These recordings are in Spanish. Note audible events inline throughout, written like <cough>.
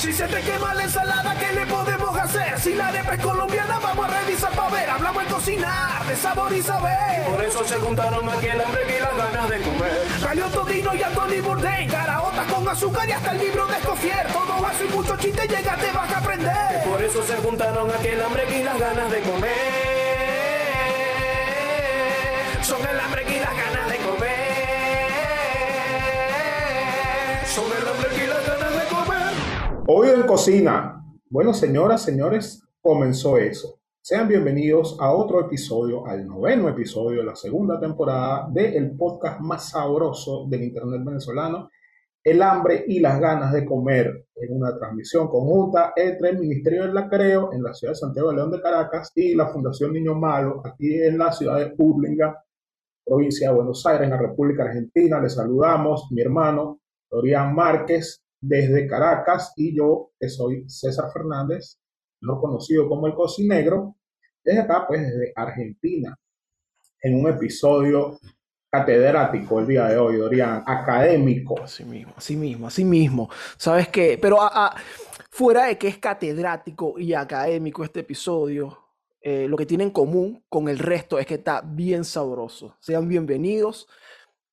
Si se te quema la ensalada, ¿qué le podemos hacer? Si la arepa es colombiana, vamos a revisar para ver. Hablamos de cocinar, de sabor y saber. Por eso se juntaron aquí el hambre y las ganas de comer. Salió Todino y Anthony Bourdain, caraotas con azúcar y hasta el libro de Escofier. Todo vaso y mucho chiste, llega, te vas a aprender. Por eso se juntaron aquí el hambre y las ganas de comer. Son el hambre y las ganas de comer. Son el hambre y Hoy en cocina. Bueno, señoras, señores, comenzó eso. Sean bienvenidos a otro episodio, al noveno episodio de la segunda temporada del podcast más sabroso del Internet venezolano, El hambre y las ganas de comer, en una transmisión conjunta entre el Ministerio del Lacreo en la ciudad de Santiago de León de Caracas y la Fundación Niño Malo aquí en la ciudad de Urlinga, provincia de Buenos Aires, en la República Argentina. Les saludamos, mi hermano Dorian Márquez desde Caracas y yo, que soy César Fernández, no conocido como el cocinegro, desde acá, pues desde Argentina, en un episodio catedrático el día de hoy, Dorian, académico. Así mismo, así mismo, así mismo. ¿Sabes qué? Pero a- a- fuera de que es catedrático y académico este episodio, eh, lo que tiene en común con el resto es que está bien sabroso. Sean bienvenidos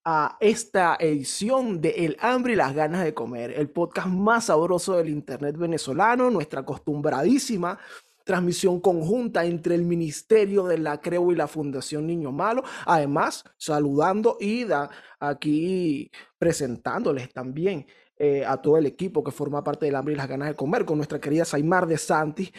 a esta edición de El hambre y las ganas de comer, el podcast más sabroso del internet venezolano, nuestra acostumbradísima transmisión conjunta entre el Ministerio de la Creo y la Fundación Niño Malo, además saludando y da- aquí presentándoles también eh, a todo el equipo que forma parte del hambre y las ganas de comer con nuestra querida Saimar de Santis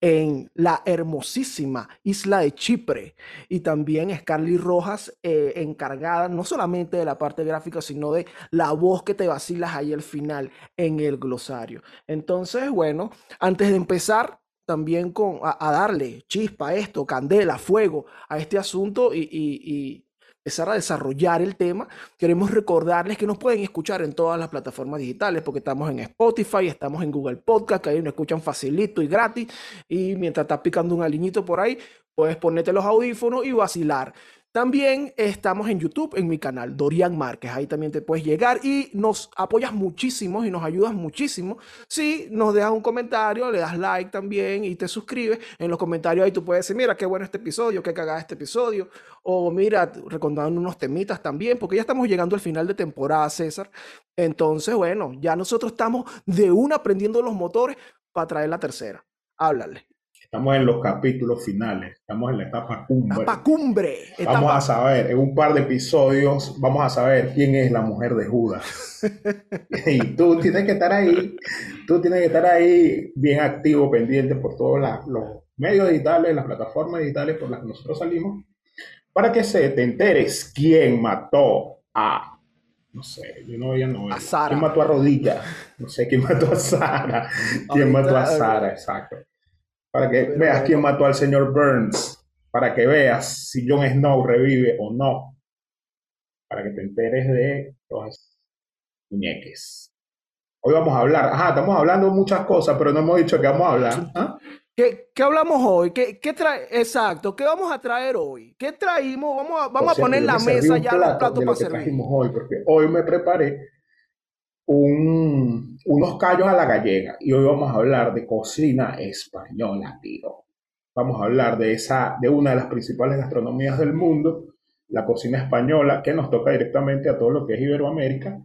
en la hermosísima isla de Chipre y también Scarly Rojas eh, encargada no solamente de la parte gráfica sino de la voz que te vacilas ahí al final en el glosario. Entonces, bueno, antes de empezar también con, a, darle chispa a esto, candela, fuego a este asunto y empezar a desarrollar el tema, queremos recordarles que nos pueden escuchar en todas las plataformas digitales, porque estamos en Spotify, estamos en Google Podcast, que ahí nos escuchan facilito y gratis, y mientras estás picando un aliñito por ahí, puedes ponerte los audífonos y vacilar. También estamos en YouTube, en mi canal, Dorian Márquez. Ahí también te puedes llegar y nos apoyas muchísimo y nos ayudas muchísimo si nos dejas un comentario, le das like también y te suscribes. En los comentarios ahí tú puedes decir, mira, qué bueno este episodio, qué cagada este episodio. O mira, recordando unos temitas también, porque ya estamos llegando al final de temporada, César. Entonces, bueno, ya nosotros estamos de una aprendiendo los motores para traer la tercera. Háblale. Estamos en los capítulos finales, estamos en la etapa cumbre. Etapa cumbre. Vamos etapa- a saber, en un par de episodios, vamos a saber quién es la mujer de Judas. <laughs> y tú tienes que estar ahí, tú tienes que estar ahí bien activo, pendiente por todos los medios digitales, las plataformas digitales por las que nosotros salimos, para que se te enteres quién mató a, no sé, yo no veía novela. A Sara. ¿Quién mató a Rodilla? No sé, ¿quién mató a Sara? <laughs> ¿Quién mató a Sara? Exacto. Para que Pero veas quién mató al señor Burns, para que veas si Jon Snow revive o no, para que te enteres de esas muñeques. Hoy vamos a hablar, ajá, estamos hablando muchas cosas, pero no hemos dicho que vamos a hablar. ¿ah? ¿Qué, qué hablamos hoy? ¿Qué, qué trae? Exacto, ¿qué vamos a traer hoy? ¿Qué traímos? Vamos a, vamos Por a poner en la mesa ya los plato platos para servir. hoy, porque hoy me preparé un- unos callos a la gallega y hoy vamos a hablar de cocina española, tío. Vamos a hablar de esa, de una de las principales gastronomías del mundo, la cocina española, que nos toca directamente a todo lo que es Iberoamérica,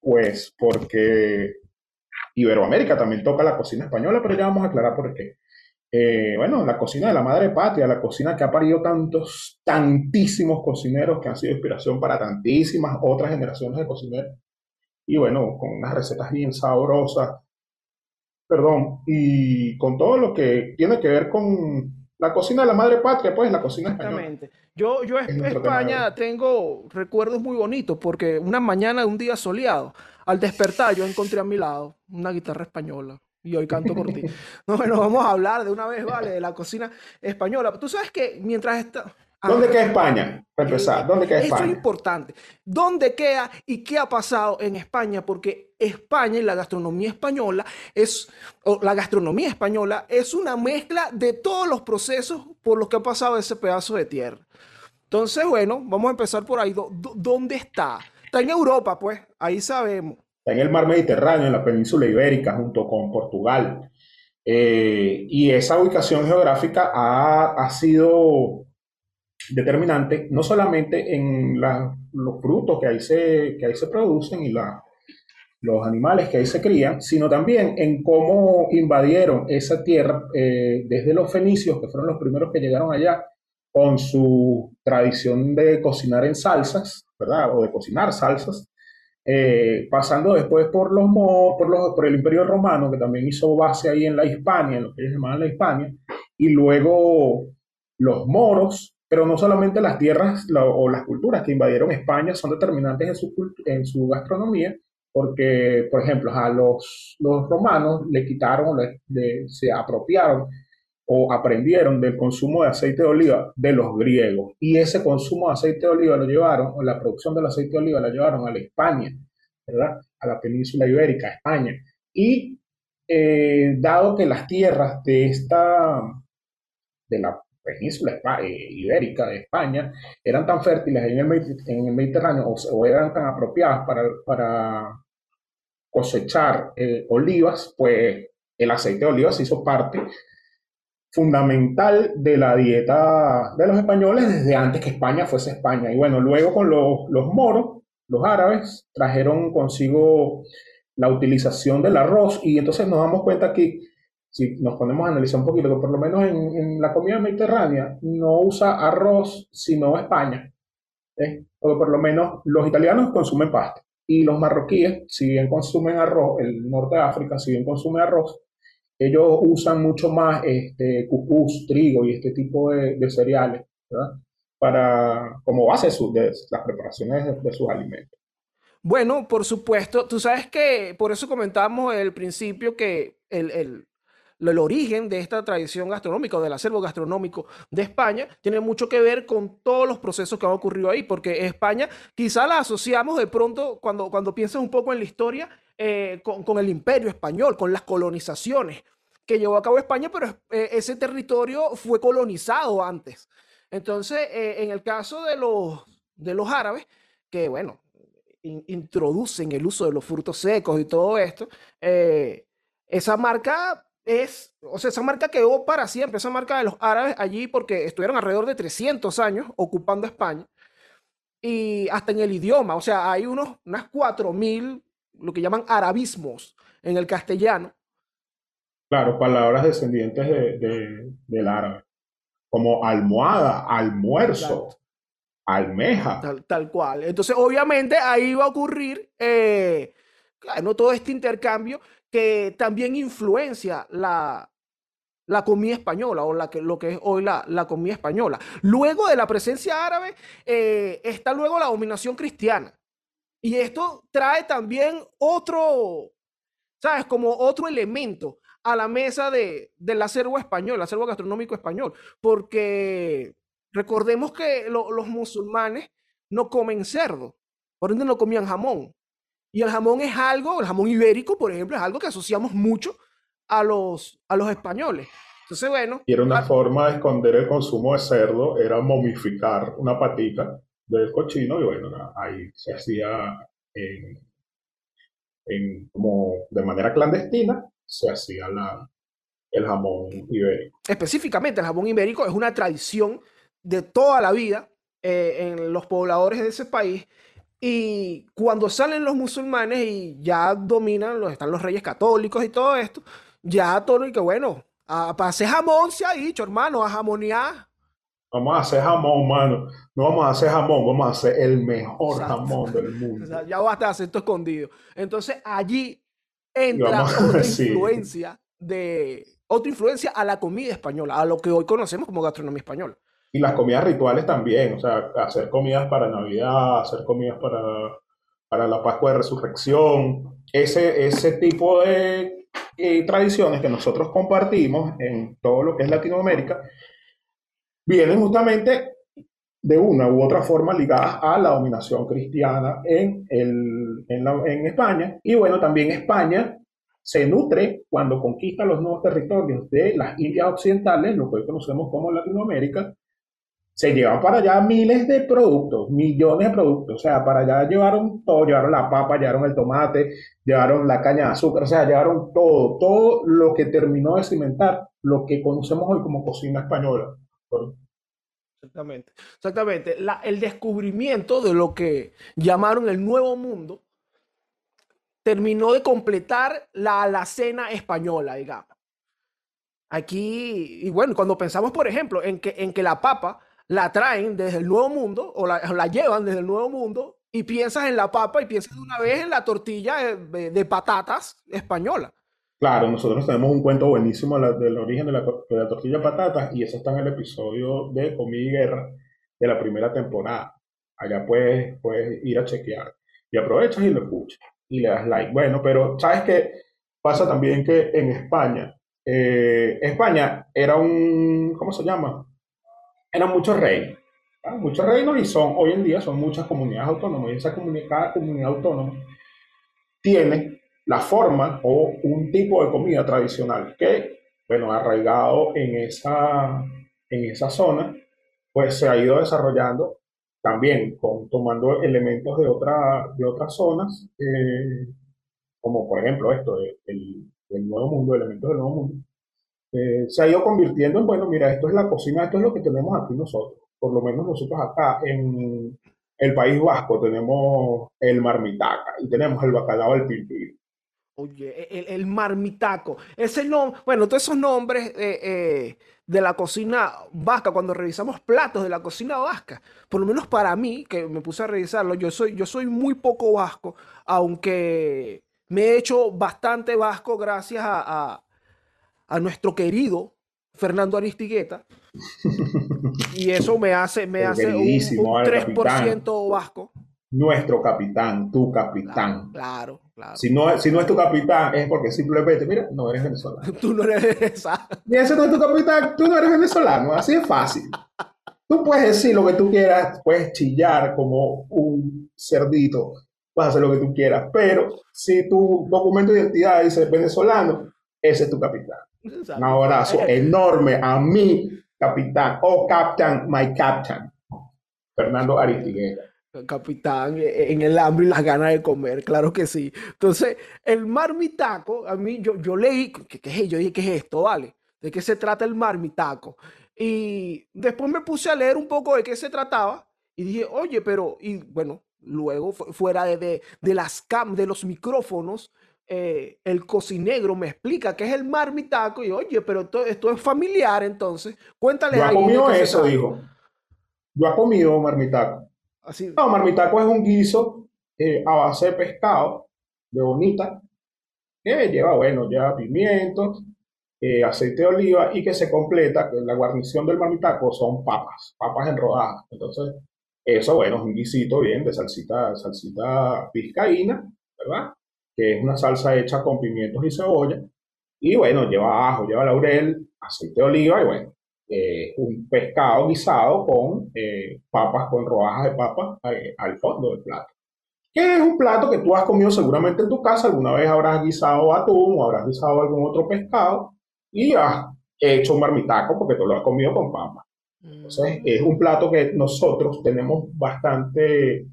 pues porque Iberoamérica también toca la cocina española, pero ya vamos a aclarar por qué. Eh, bueno, la cocina de la madre patria, la cocina que ha parido tantos, tantísimos cocineros que han sido inspiración para tantísimas otras generaciones de cocineros. Y bueno, con unas recetas bien sabrosas, perdón, y con todo lo que tiene que ver con la cocina de la madre patria, pues la cocina española. Exactamente. Yo, yo Es España tengo recuerdos muy bonitos porque una mañana de un día soleado, al despertar yo encontré a mi lado una guitarra española y hoy canto por ti. <laughs> No, bueno, vamos a hablar de una vez, ¿vale? De la cocina española. Tú sabes que mientras está... Ah, ¿Dónde queda España? Para empezar, ¿dónde queda Eso es España? importante. ¿Dónde queda y qué ha pasado en España? Porque España y la gastronomía española es, o la gastronomía española es una mezcla de todos los procesos por los que ha pasado ese pedazo de tierra. Entonces, bueno, vamos a empezar por ahí. ¿Dó- dó- ¿Dónde está? Está en Europa, pues, ahí sabemos. está en el mar Mediterráneo, en la península ibérica, junto con Portugal. Eh, y esa ubicación geográfica ha, ha sido determinante no solamente en los frutos que ahí se, que ahí se producen y la, los animales que ahí se crían, sino también en cómo invadieron esa tierra eh, desde los fenicios, que fueron los primeros que llegaron allá, con su tradición de cocinar en salsas, ¿verdad? O de cocinar salsas, eh, pasando después por, los, por, los, por el Imperio Romano, que también hizo base ahí en la Hispania, en lo que ellos llamaban la Hispania, y luego los moros, pero no solamente las tierras o las culturas que invadieron España son determinantes en su, en su gastronomía, porque, por ejemplo, a los, los romanos le quitaron, se apropiaron o aprendieron del consumo de aceite de oliva de los griegos. Y ese consumo de aceite de oliva lo llevaron, o la producción del aceite de oliva la llevaron a la España, ¿verdad? A la península ibérica, España. Y eh, dado que las tierras de esta, de la península eh, ibérica de España eran tan fértiles en el, Mediterráneo o, eran tan apropiadas para, para cosechar eh, olivas, pues el aceite de oliva se hizo parte fundamental de la dieta de los españoles desde antes que España fuese España. Y bueno, luego con los, los moros, los árabes, trajeron consigo la utilización del arroz y entonces nos damos cuenta que si nos ponemos a analizar un poquito, que por lo menos en, la comida mediterránea no usa arroz sino España. ¿eh? O por lo menos los italianos consumen pasta y los marroquíes, si bien consumen arroz, el norte de África, si bien consume arroz, ellos usan mucho más este, cucús, trigo y este tipo de, cereales. Para, como base de, las preparaciones de sus alimentos. Bueno, por supuesto, tú sabes que por eso comentamos al principio que el, el, el origen de esta tradición gastronómica o del acervo gastronómico de España tiene mucho que ver con todos los procesos que han ocurrido ahí, porque España quizá la asociamos de pronto cuando, cuando piensas un poco en la historia eh, con, el imperio español, con las colonizaciones que llevó a cabo España, pero eh, ese territorio fue colonizado antes. Entonces, eh, en el caso de los, de los árabes, que bueno, introducen el uso de los frutos secos y todo esto, esa marca es, o sea, esa marca quedó para siempre, esa marca de los árabes allí porque estuvieron alrededor de 300 años ocupando España y hasta en el idioma, o sea, hay unos, unas 4.000, lo que llaman arabismos en el castellano. Claro, palabras descendientes de, del árabe, como almohada, almuerzo, almeja. Tal, cual. Entonces, obviamente, ahí va a ocurrir, eh, claro, todo este intercambio que también influencia la, la comida española o la que, lo que es hoy la, la comida española. Luego de la presencia árabe eh, está luego la dominación cristiana. Y esto trae también otro, ¿sabes? Como otro elemento a la mesa de, del acervo español, el acervo gastronómico español, porque recordemos que los musulmanes no comen cerdo, por ende no comían jamón. Y el jamón es algo, el jamón ibérico, por ejemplo, es algo que asociamos mucho a los, a los españoles. Entonces, bueno. Y era una forma de esconder el consumo de cerdo, era momificar una patita del cochino, y bueno, ahí se hacía en, como de manera clandestina, se hacía la, el jamón ibérico. Específicamente, el jamón ibérico es una tradición de toda la vida eh, en los pobladores de ese país y cuando salen los musulmanes y ya dominan, están los reyes católicos y todo esto, ya todo y que bueno, a, para hacer jamón se ha dicho, hermano, a jamonear. Vamos a hacer jamón, hermano. No vamos a hacer jamón, vamos a hacer el mejor jamón del <laughs> mundo. ya basta de hacer esto escondido. Entonces allí entra otra influencia de otra influencia a la comida española, a lo que hoy conocemos como gastronomía española. Y las comidas rituales también, o sea, hacer comidas para Navidad, hacer comidas para, para la Pascua de Resurrección, ese, ese tipo de eh, tradiciones que nosotros compartimos en todo lo que es Latinoamérica, vienen justamente de una u otra forma ligadas a la dominación cristiana en, el, en, en España. Y bueno, también España se nutre cuando conquista los nuevos territorios de las Indias Occidentales, lo que hoy conocemos como Latinoamérica, se llevan para allá miles de productos, millones de productos. O sea, para allá llevaron todo, llevaron la papa, llevaron el tomate, llevaron la caña de azúcar, o sea, llevaron todo, todo lo que terminó de cimentar lo que conocemos hoy como cocina española. Exactamente, exactamente. el descubrimiento de lo que llamaron el Nuevo Mundo terminó de completar la alacena española, digamos. Aquí, y bueno, cuando pensamos, por ejemplo, en que, en que la papa la traen desde el Nuevo Mundo o la, llevan desde el Nuevo Mundo y piensas en la papa y piensas de una vez en la tortilla de, patatas española. Claro, nosotros tenemos un cuento buenísimo del origen de la, tortilla de patatas y eso está en el episodio de Comida y Guerra de la primera temporada. Allá puedes, puedes ir a chequear y aprovechas y lo escuchas y le das like. Bueno, pero ¿sabes qué? Pasa también que en España, eh, España era un, ¿cómo se llama? Eran muchos reinos. Muchos reinos y son, hoy en día son muchas comunidades autónomas. Y esa comunidad, comunidad autónoma tiene la forma o un tipo de comida tradicional que, bueno, arraigado en esa, en esa zona, pues se ha ido desarrollando también con, tomando elementos de, otra, de otras zonas, eh, como por ejemplo esto del, del Nuevo Mundo, elementos del Nuevo Mundo, eh, se ha ido convirtiendo en, bueno, mira, esto es la cocina, esto es lo que tenemos aquí nosotros. Por lo menos nosotros acá en el País Vasco tenemos el marmitaca y tenemos el bacalao del pilpil. Oye, el, marmitaco, ese nombre, bueno, todos esos nombres eh, eh, de la cocina vasca, cuando revisamos platos de la cocina vasca, por lo menos para mí, que me puse a revisarlo, yo soy, yo soy muy poco vasco, aunque me he hecho bastante vasco gracias a nuestro querido Fernando Aristigueta. y eso me hace, me hace un, 3% vasco. Nuestro capitán, tu capitán. Claro, claro. Si no, si no es tu capitán, es porque simplemente, mira, no eres venezolano. <laughs> tú no eres esa. Y ese no es tu capitán, tú no eres venezolano. Así es fácil. Tú puedes decir lo que tú quieras, puedes chillar como un cerdito, puedes hacer lo que tú quieras, pero si tu documento de identidad dice venezolano, ese es tu capitán. Un abrazo <laughs> enorme a mi capitán, oh captain, my captain, Fernando Aristigueta. Capitán, e, e, en el hambre y las ganas de comer, claro que sí. Entonces, el marmitaco, a mí, yo, yo leí, ¿qué, qué es? Yo dije, ¿qué es esto? ¿Vale? ¿De qué se trata el marmitaco? Y después me puse a leer un poco de qué se trataba y dije, oye, pero, y bueno, luego fuera de, de, las cam, de los micrófonos, eh, el cocinegro me explica que es el marmitaco y oye, pero esto, esto es familiar entonces. Cuéntale Yo he comido eso, dijo. Yo he comido marmitaco. Así. No, marmitaco es un guiso eh, a base de pescado, de bonita, que lleva, bueno, lleva pimientos, eh, aceite de oliva y que se completa, la guarnición del marmitaco son papas, papas en rodajas. Entonces, eso, bueno, es un guisito bien de salsita, salsita pizcaína, ¿verdad? Que es una salsa hecha con pimientos y cebolla. Y bueno, lleva ajo, lleva laurel, aceite de oliva y bueno, eh, un pescado guisado con eh, papas, con rodajas de papas eh, al fondo del plato. Que es un plato que tú has comido seguramente en tu casa, alguna vez habrás guisado atún o habrás guisado algún otro pescado y has hecho un marmitaco porque tú lo has comido con papas. Entonces, mm. es un plato que nosotros tenemos bastante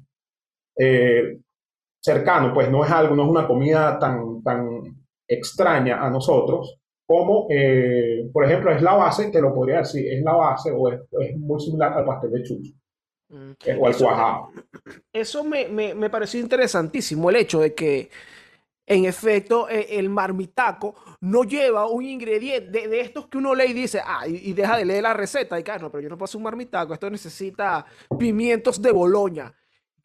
cercano, pues no es algo, no es una comida tan, tan extraña a nosotros como, eh, por ejemplo, es la base, te lo podría decir, es la base o es, muy similar al pastel de chucho. Mm. O al cuajado. Eso me, me, pareció interesantísimo, el hecho de que, en efecto, e, el marmitaco no lleva un ingrediente de, estos que uno lee y dice, ah, y, deja de leer la receta, y claro, no, pero yo no puedo hacer un marmitaco, esto necesita pimientos de Boloña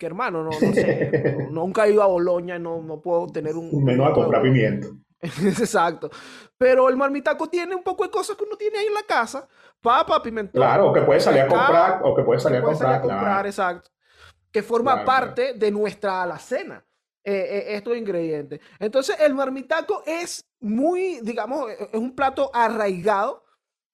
que hermano, no, no sé, <laughs> nunca he ido a Boloña, no, no puedo tener un... Un menú a comprar pimiento. <laughs> Exacto. Pero el marmitaco tiene un poco de cosas que uno tiene ahí en la casa. Papa, pimentón. Claro, o que puede salir a comprar, o que puede salir a comprar. comprar, exacto. Que forma parte de nuestra alacena. Eh, eh, estos ingredientes. Entonces, el marmitaco es muy, digamos, e, es un plato arraigado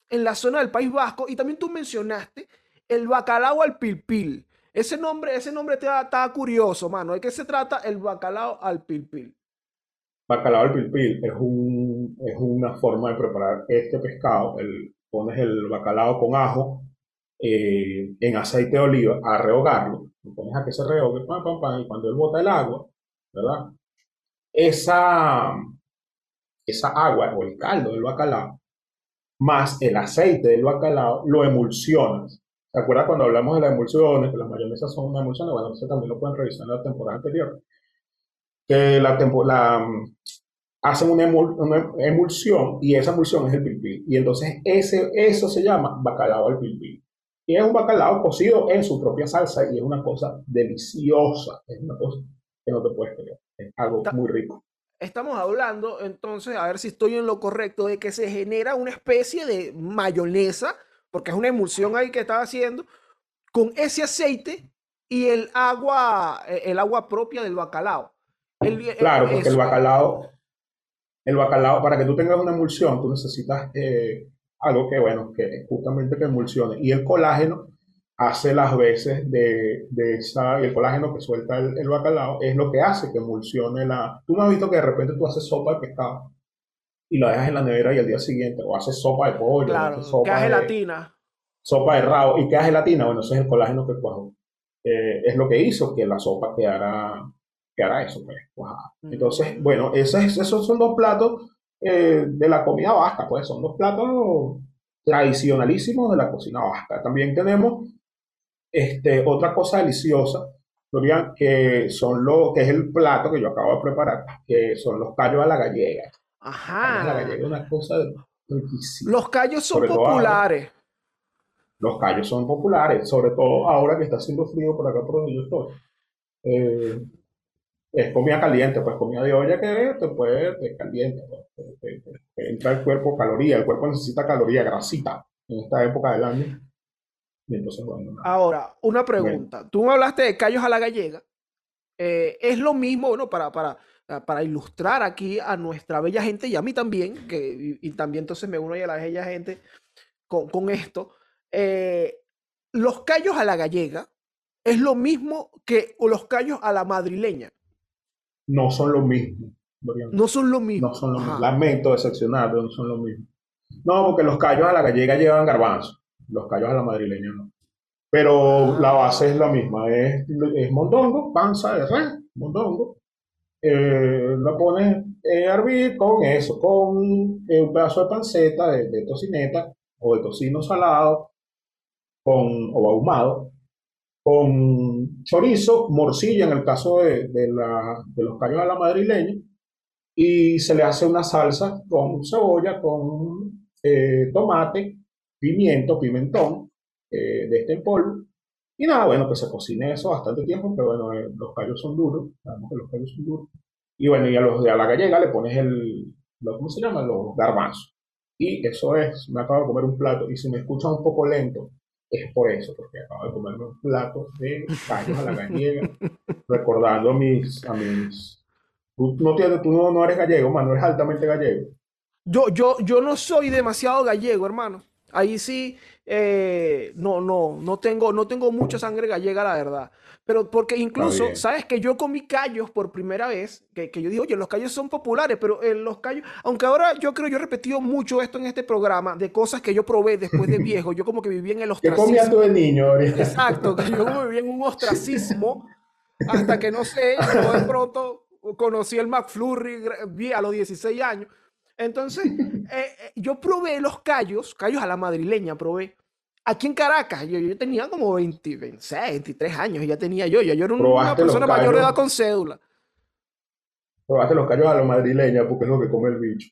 en la zona del País Vasco. Y también tú mencionaste el bacalao al pilpil. Ese nombre, ese nombre está, curioso, mano. ¿De qué se trata el bacalao al pilpil? Bacalao al pilpil es, un, es una forma de preparar este pescado. El, pones el bacalao con ajo, eh, en aceite de oliva a rehogarlo, lo pones a que se rehogue, pam, pam, pam, y cuando él bota el agua, ¿verdad? Esa, esa agua o el caldo del bacalao más el aceite del bacalao lo emulsionas. ¿Se acuerdan cuando hablamos de las emulsiones, que las mayonesas son una emulsión? Bueno, eso también lo pueden revisar en la temporada anterior. Que la, la hacen una, emulsión y esa emulsión es el pilpil. Y entonces ese, eso se llama bacalao al pilpil. Y es un bacalao cocido en su propia salsa y es una cosa deliciosa. Es una cosa que no te puedes creer. Es algo muy rico. Estamos hablando entonces, a ver si estoy en lo correcto, de que se genera una especie de mayonesa, porque es una emulsión ahí que estaba haciendo, con ese aceite y el agua, eh, el agua propia del bacalao. claro, porque el bacalao, el bacalao, para que tú tengas una emulsión, tú necesitas eh, algo que, bueno, que justamente que emulsione. Y el colágeno hace las veces de, de esa, y el colágeno que suelta el, bacalao es lo que hace que emulsione la... Tú no has visto que de repente tú haces sopa de pescado y la dejas en la nevera y al día siguiente, o haces sopa de pollo, claro, sopa queda gelatina. sopa de rabo y queda gelatina, bueno, ese es el colágeno que cuajó. Eh, es lo que hizo que la sopa quedara, quedara eso, pues, Entonces, bueno, esos, esos son dos platos eh, de la comida vasca, pues son dos platos tradicionalísimos de la cocina vasca. También tenemos este, otra cosa deliciosa, Florian, que son lo, que es el plato que yo acabo de preparar, que son los callos a la gallega. Ajá. La gallega es una cosa Los callos son populares. los callos son populares, sobre todo ahora que está haciendo frío por acá por donde yo estoy. Eh, es comida caliente, pues comida de olla que te puede, te caliente, pues, entra el cuerpo caloría, el cuerpo necesita caloría, grasita en esta época del año. Ahora, una pregunta. Tú me hablaste de callos a la gallega. Eh, es lo mismo, bueno, para, para, para ilustrar aquí a nuestra bella gente y a mí también, que, y, también entonces me uno a la bella gente con, con esto. Eh, los callos a la gallega es lo mismo que los callos a la madrileña. No son lo mismo. No son lo mismo. No son lo mismo. Lamento decepcionar, no son lo mismo. No, porque los callos a la gallega llevan garbanzo los callos a la madrileña no. Pero la base es la misma, es, es mondongo, panza de res, mondongo. Eh, lo pones a hervir con eso, con eh, un pedazo de panceta, de, tocineta o de tocino salado, con, o ahumado, con chorizo, morcilla en el caso de, de, la, de los callos a la madrileña, y se le hace una salsa con cebolla, con eh, tomate, pimiento, pimentón, eh, de este en polvo. Y nada, bueno, que se cocine eso bastante tiempo, pero bueno, eh, los callos son duros, sabemos que los callos son duros. Y bueno, y a los de a la gallega le pones el, ¿cómo se llama? Los garbanzos. Y eso es, me acabo de comer un plato, y si me escuchas un poco lento, es por eso, porque acabo de comerme un plato de callos a la gallega, <laughs> recordando a mis, a mis... Tú, no, tienes, tú no, no eres gallego, mano, eres altamente gallego. Yo, yo, yo no soy demasiado gallego, hermano. Ahí sí, eh, no, no, no tengo, no tengo mucha sangre gallega, la verdad. Pero porque incluso, ¿sabes? Que yo comí callos por primera vez, que, que yo digo, oye, los callos son populares, pero en los callos, aunque ahora yo creo, yo he repetido mucho esto en este programa, de cosas que yo probé después de viejo, yo como que viví en el <laughs> ostracismo. ¿Qué comías tú de niño? Exacto, que yo viví en un ostracismo, hasta que, no sé, yo de pronto conocí el McFlurry a los 16 años, entonces, eh, eh, yo probé los callos, callos a la madrileña, probé. Aquí en Caracas, yo, yo tenía como 20, 26, 23 años, ya tenía yo, ya yo era una persona mayor de edad con cédula. Probaste los callos a la madrileña porque es lo que come el bicho.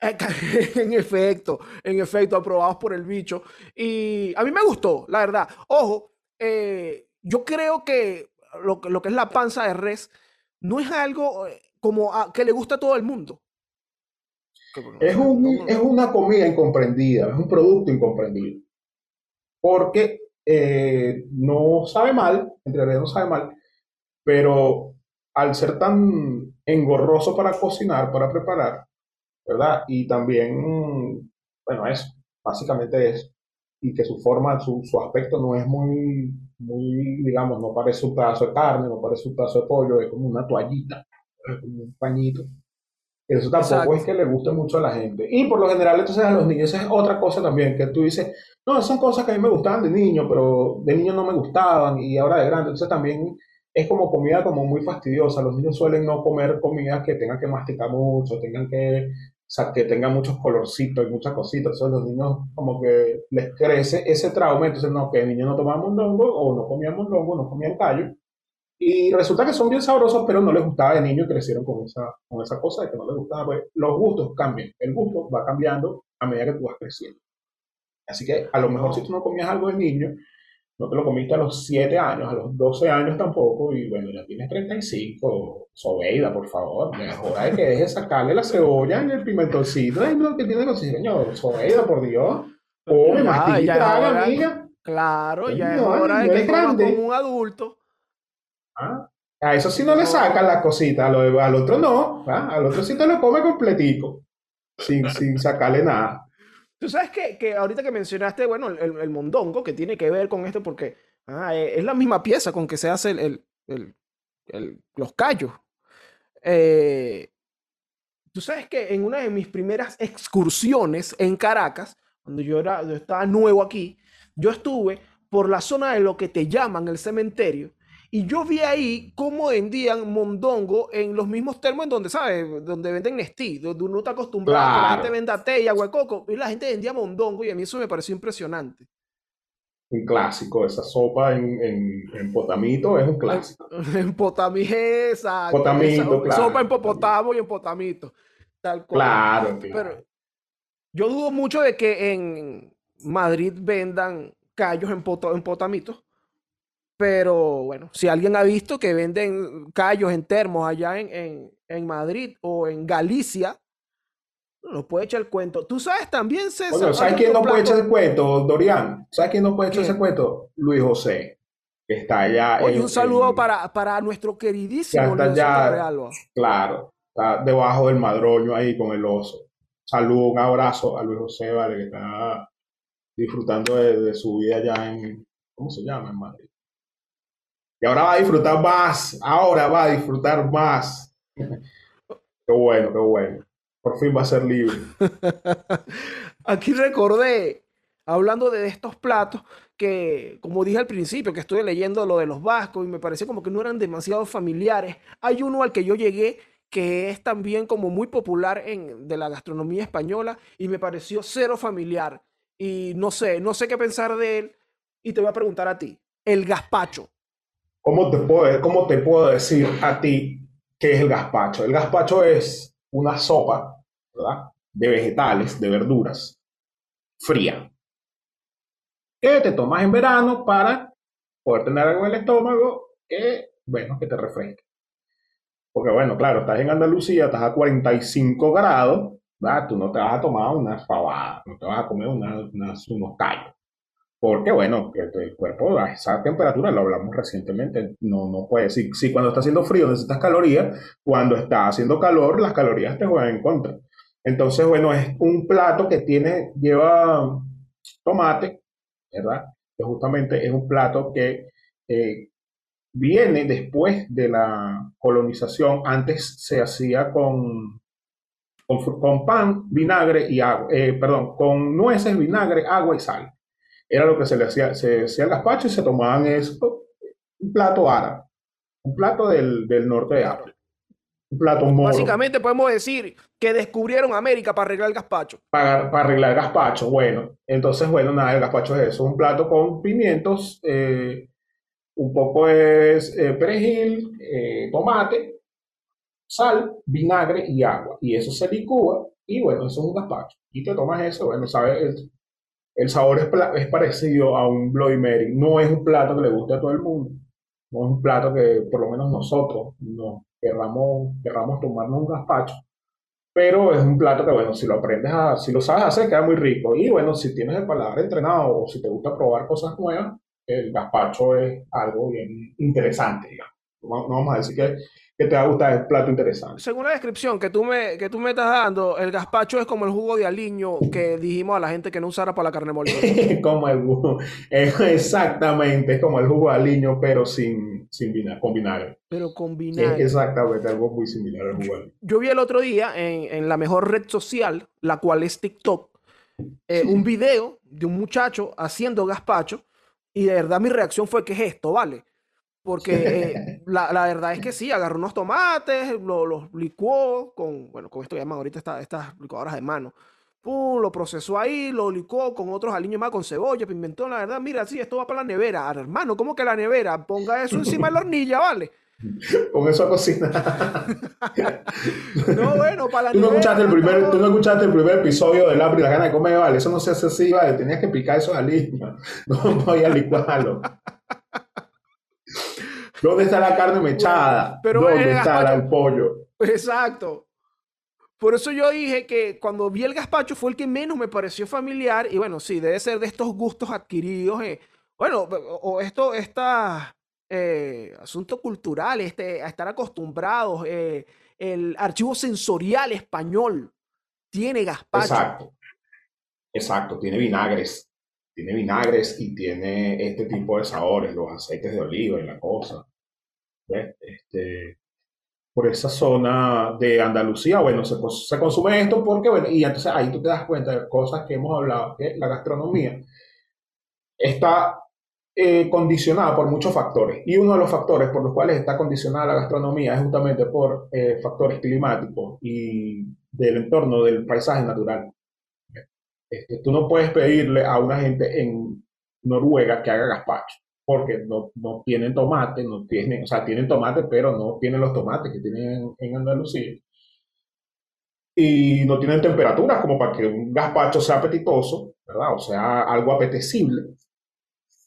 Eh, <laughs> en efecto, en efecto, aprobados por el bicho. Y a mí me gustó, la verdad. Ojo, yo creo que lo, lo, que es la panza de res no es algo como que le gusta a todo el mundo. Es, un, es una comida incomprendida, es un producto incomprendido. Porque eh, no sabe mal, en realidad no sabe mal, pero al ser tan engorroso para cocinar, para preparar, ¿verdad? Y también, bueno, eso, básicamente es, y que su forma, su, su aspecto no es muy, muy, digamos, no parece un pedazo de carne, no parece un pedazo de pollo, es como una toallita, es como un pañito Eso tampoco es que le guste mucho a la gente. Y por lo general, entonces a los niños es otra cosa también, que tú dices, no, son cosas que a mí me gustaban de niño, pero de niño no me gustaban y ahora de grande. Entonces también es como comida como muy fastidiosa. Los niños suelen no comer comida que tengan que masticar mucho, tengan que, o sea, que tengan muchos colorcitos y muchas cositas. Entonces los niños como que les crece ese trauma. Entonces no, que el niño no tomaba mondongo o no comía mondongo, no comían callo. Y resulta que son bien sabrosos, pero no les gustaba de niño y crecieron con esa, con esa cosa de que no les gustaba. Pues los gustos cambian. El gusto va cambiando a medida que tú vas creciendo. Así que a lo mejor si tú no comías algo de niño, no te lo comiste a los 7 años, a los 12 años tampoco, y bueno, ya tienes 35, Sobeida, por favor, es hora de que dejes sacarle la cebolla en el pimentoncito, ay, no, que tiene los señor, Sobeida, por Dios, come, ah, ya amiga. Claro, ya es hora de que como un adulto. A eso sí no le sacan la cosita, al otro no, al otro sí te lo come completico, sin, <laughs> sin sacarle nada. Tú sabes que, que ahorita que mencionaste, bueno, el, el, mondongo, que tiene que ver con esto, porque ah, e, es la misma pieza con que se hace el, los callos. Eh, tú sabes que en una de mis primeras excursiones en Caracas, cuando yo, era, yo estaba nuevo aquí, yo estuve por la zona de lo que te llaman el cementerio, y yo vi ahí cómo vendían mondongo en los mismos termos en donde, ¿sabes? Donde venden Nestí, donde uno está acostumbrado a que la gente venda té y agua de coco. Y la gente vendía mondongo y a mí eso me pareció impresionante. Un clásico, esa sopa en, en, potamito es un clásico. <laughs> en potamito, esa. Potamito, claro. Sopa en popotamo y en potamito. Tal cual. Claro, claro. Pero yo dudo mucho de que en Madrid vendan callos en, en potamito pero bueno, si alguien ha visto que venden callos en termos allá en, en, Madrid o en Galicia, nos puede echar el cuento. Tú sabes también, César. ¿sabes quién no puede echar el cuento, Dorian? ¿Sabes quién no puede echar ese cuento? Luis José, que está allá. Oye, un saludo para, para nuestro queridísimo Luis Claro, está debajo del madroño ahí con el oso. Saludo, un abrazo a Luis José, vale, que está disfrutando de, de su vida allá en. ¿Cómo se llama? En Madrid. Y ahora va a disfrutar más, ahora va a disfrutar más. Qué bueno, qué bueno. Por fin va a ser libre. <laughs> Aquí recordé, hablando de estos platos, que como dije al principio, que estoy leyendo lo de los vascos y me pareció como que no eran demasiado familiares. Hay uno al que yo llegué que es también como muy popular en, de la gastronomía española y me pareció cero familiar. Y no sé, no sé qué pensar de él. Y te voy a preguntar a ti, el gazpacho. ¿Cómo te, puedo, ¿Cómo te puedo decir a ti qué es el gazpacho? El gazpacho es una sopa, ¿verdad? De vegetales, de verduras, fría, que te tomas en verano para poder tener algo en el estómago que, bueno, que te refresque. Porque, bueno, claro, estás en Andalucía, estás a 45 grados, ¿verdad? Tú no te vas a tomar una fabada, no te vas a comer unos callos. Porque, bueno, el cuerpo a esa temperatura, lo hablamos recientemente, no, no puede. Si, si cuando está haciendo frío necesitas calorías, cuando está haciendo calor, las calorías te juegan en contra. Entonces, bueno, es un plato que tiene, lleva tomate, ¿verdad? Que justamente es un plato que eh, viene después de la colonización. Antes se hacía con, con, pan, vinagre y agua, eh, perdón, con nueces, vinagre, agua y sal era lo que se le hacía, se hacía el gazpacho y se tomaban eso, un plato árabe, un plato del, del norte de África. Un plato moro. Básicamente podemos decir que descubrieron América para arreglar el gazpacho. Para, para arreglar el gazpacho, bueno. Entonces, bueno, nada, el gazpacho es eso, un plato con pimientos, eh, un poco es eh, perejil, eh, tomate, sal, vinagre y agua. Y eso se licúa y bueno, eso es un gazpacho. Y te tomas eso, bueno, sabes, el sabor es, parecido a un Bloody Mary. No es un plato que le guste a todo el mundo. No es un plato que por lo menos nosotros no querramos, querramos tomarnos un gazpacho. Pero es un plato que, bueno, si lo aprendes a, si lo sabes hacer, queda muy rico. Y bueno, si tienes el paladar entrenado o si te gusta probar cosas nuevas, el gazpacho es algo bien interesante, digamos. No vamos a decir que, que te va a gustar, es plato interesante. Según la descripción que tú, me, que tú me estás dando, el gazpacho es como el jugo de aliño que dijimos a la gente que no usara para la carne molida. <laughs> como el exactamente, es como el jugo de aliño, pero sin, sin vinagre, con vinagre. Pero con vinagre. exactamente, algo muy similar al jugo de aliño. Yo vi el otro día en, en la mejor red social, la cual es TikTok, eh, un video de un muchacho haciendo gazpacho y de verdad mi reacción fue, ¿qué es esto? ¿Vale? Porque eh, la, la, verdad es que sí, agarró unos tomates, los licuó con, bueno, con esto que llaman ahorita estas, estas licuadoras de mano. Pum, lo procesó ahí, lo licuó con otros aliños más, con cebolla, pimentón. La verdad, mira, sí, esto va para la nevera. hermano, ¿cómo que la nevera? Ponga eso encima de la hornilla, ¿vale? <laughs> Con eso a cocinar. no, bueno, para la ¿Tú no, escuchaste el primer, tú no escuchaste el primer episodio del y la gana de comer, vale. Eso no se hace así, vale. Tenías que picar esos aliños. <laughs> No voy a licuarlo. ¿Dónde está la carne mechada? Pero ¿Dónde está el pollo? Exacto. Por eso yo dije que cuando vi el gazpacho fue el que menos me pareció familiar. Y bueno, sí, debe ser de estos gustos adquiridos. Eh, bueno, o esto, esta eh, asunto cultural, este, a estar acostumbrados. Eh, el archivo sensorial español tiene gazpacho. Exacto. Exacto, tiene vinagres. Tiene vinagres y tiene este tipo de sabores, los aceites de oliva y la cosa. Este, por esa zona de Andalucía, bueno, se, se, consume esto porque, bueno, y entonces ahí tú te das cuenta de cosas que hemos hablado, que la gastronomía está eh, condicionada por muchos factores. Y uno de los factores por los cuales está condicionada la gastronomía es justamente por eh, factores climáticos y del entorno del paisaje natural. Este, tú no puedes pedirle a una gente en Noruega que haga gazpacho porque no, no, tienen tomate, no tienen, o sea, tienen tomate, pero no tienen los tomates que tienen en Andalucía. Y no tienen temperaturas como para que un gazpacho sea apetitoso, ¿verdad? O sea, algo apetecible.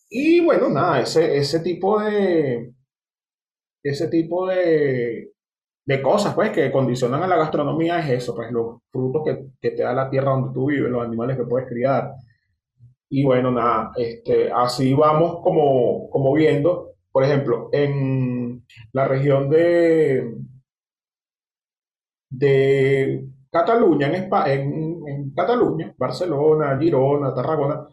Y bueno, nada, ese, ese tipo de. Ese tipo de, de cosas, pues, que condicionan a la gastronomía es eso, pues, los frutos que, que te da la tierra donde tú vives, los animales que puedes criar, y bueno, nada, este, así vamos como, como viendo, por ejemplo, en la región de, de Cataluña, en, en, Cataluña, Barcelona, Girona, Tarragona,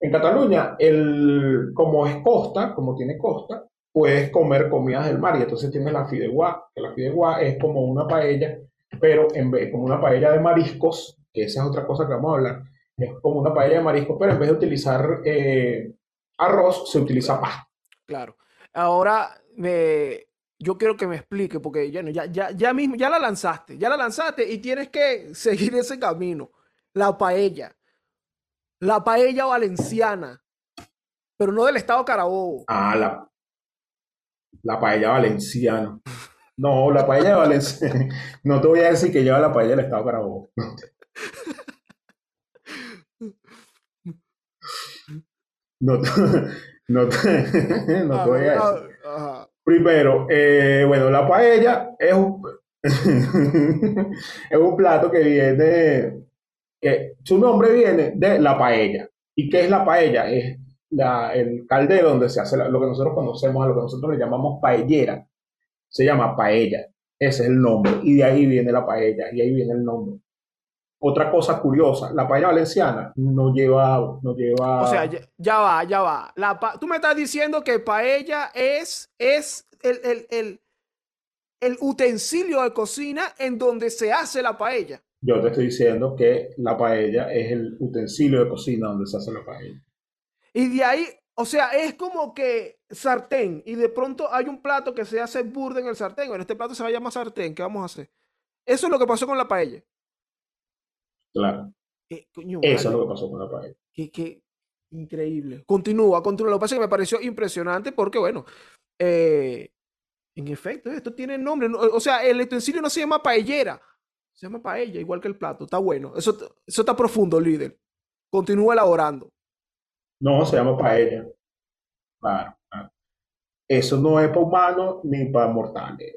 en Cataluña, el, como es costa, como tiene costa, puedes comer comidas del mar. Y entonces tienes la fideuá, que la fideuá es como una paella, pero en vez, como una paella de mariscos, que esa es otra cosa que vamos a hablar, es como una paella de marisco, pero en vez de utilizar eh, arroz, se utiliza pasta. Claro. Ahora, me, yo quiero que me explique, porque ya, ya, ya, ya mismo, ya la lanzaste, ya la lanzaste y tienes que <laughs> seguir ese camino. La paella. La paella valenciana, pero no del estado Carabobo. Ah, la, la paella valenciana. No, la paella valenciana. <laughs> No te voy a decir que lleva la paella del estado Carabobo. <laughs> No, <laughs> no, <laughs> no te voy a decir. Primero, eh, bueno, la paella es un, <laughs> es un plato que viene, que su nombre viene de la paella. ¿Y qué es la paella? Es la, el caldero donde se hace lo que nosotros conocemos, a lo que nosotros le llamamos paellera. Se llama paella. Ese es el nombre. Y de ahí viene la paella. Y ahí viene el nombre. Otra cosa curiosa, la paella valenciana no lleva, no lleva... O sea, ya, va, ya va. La Tú me estás diciendo que paella es, es el, el, el, el utensilio de cocina en donde se hace la paella. Yo te estoy diciendo que la paella es el utensilio de cocina donde se hace la paella. Y de ahí, o sea, es como que sartén y de pronto hay un plato que se hace burda en el sartén. Bueno, este plato se va a llamar sartén. ¿Qué vamos a hacer? Eso es lo que pasó con la paella. Claro. Eso es lo que pasó con la paella. Qué, increíble. Continúa, continúa. Lo que pasa es que me pareció impresionante porque, bueno, eh, en efecto, esto tiene nombre. O sea, el utensilio no se llama paellera, se llama paella, igual que el plato. Está bueno. Eso, eso está profundo, líder. Continúa elaborando. No, se llama paella. Claro, Eso no es para humanos ni para mortales.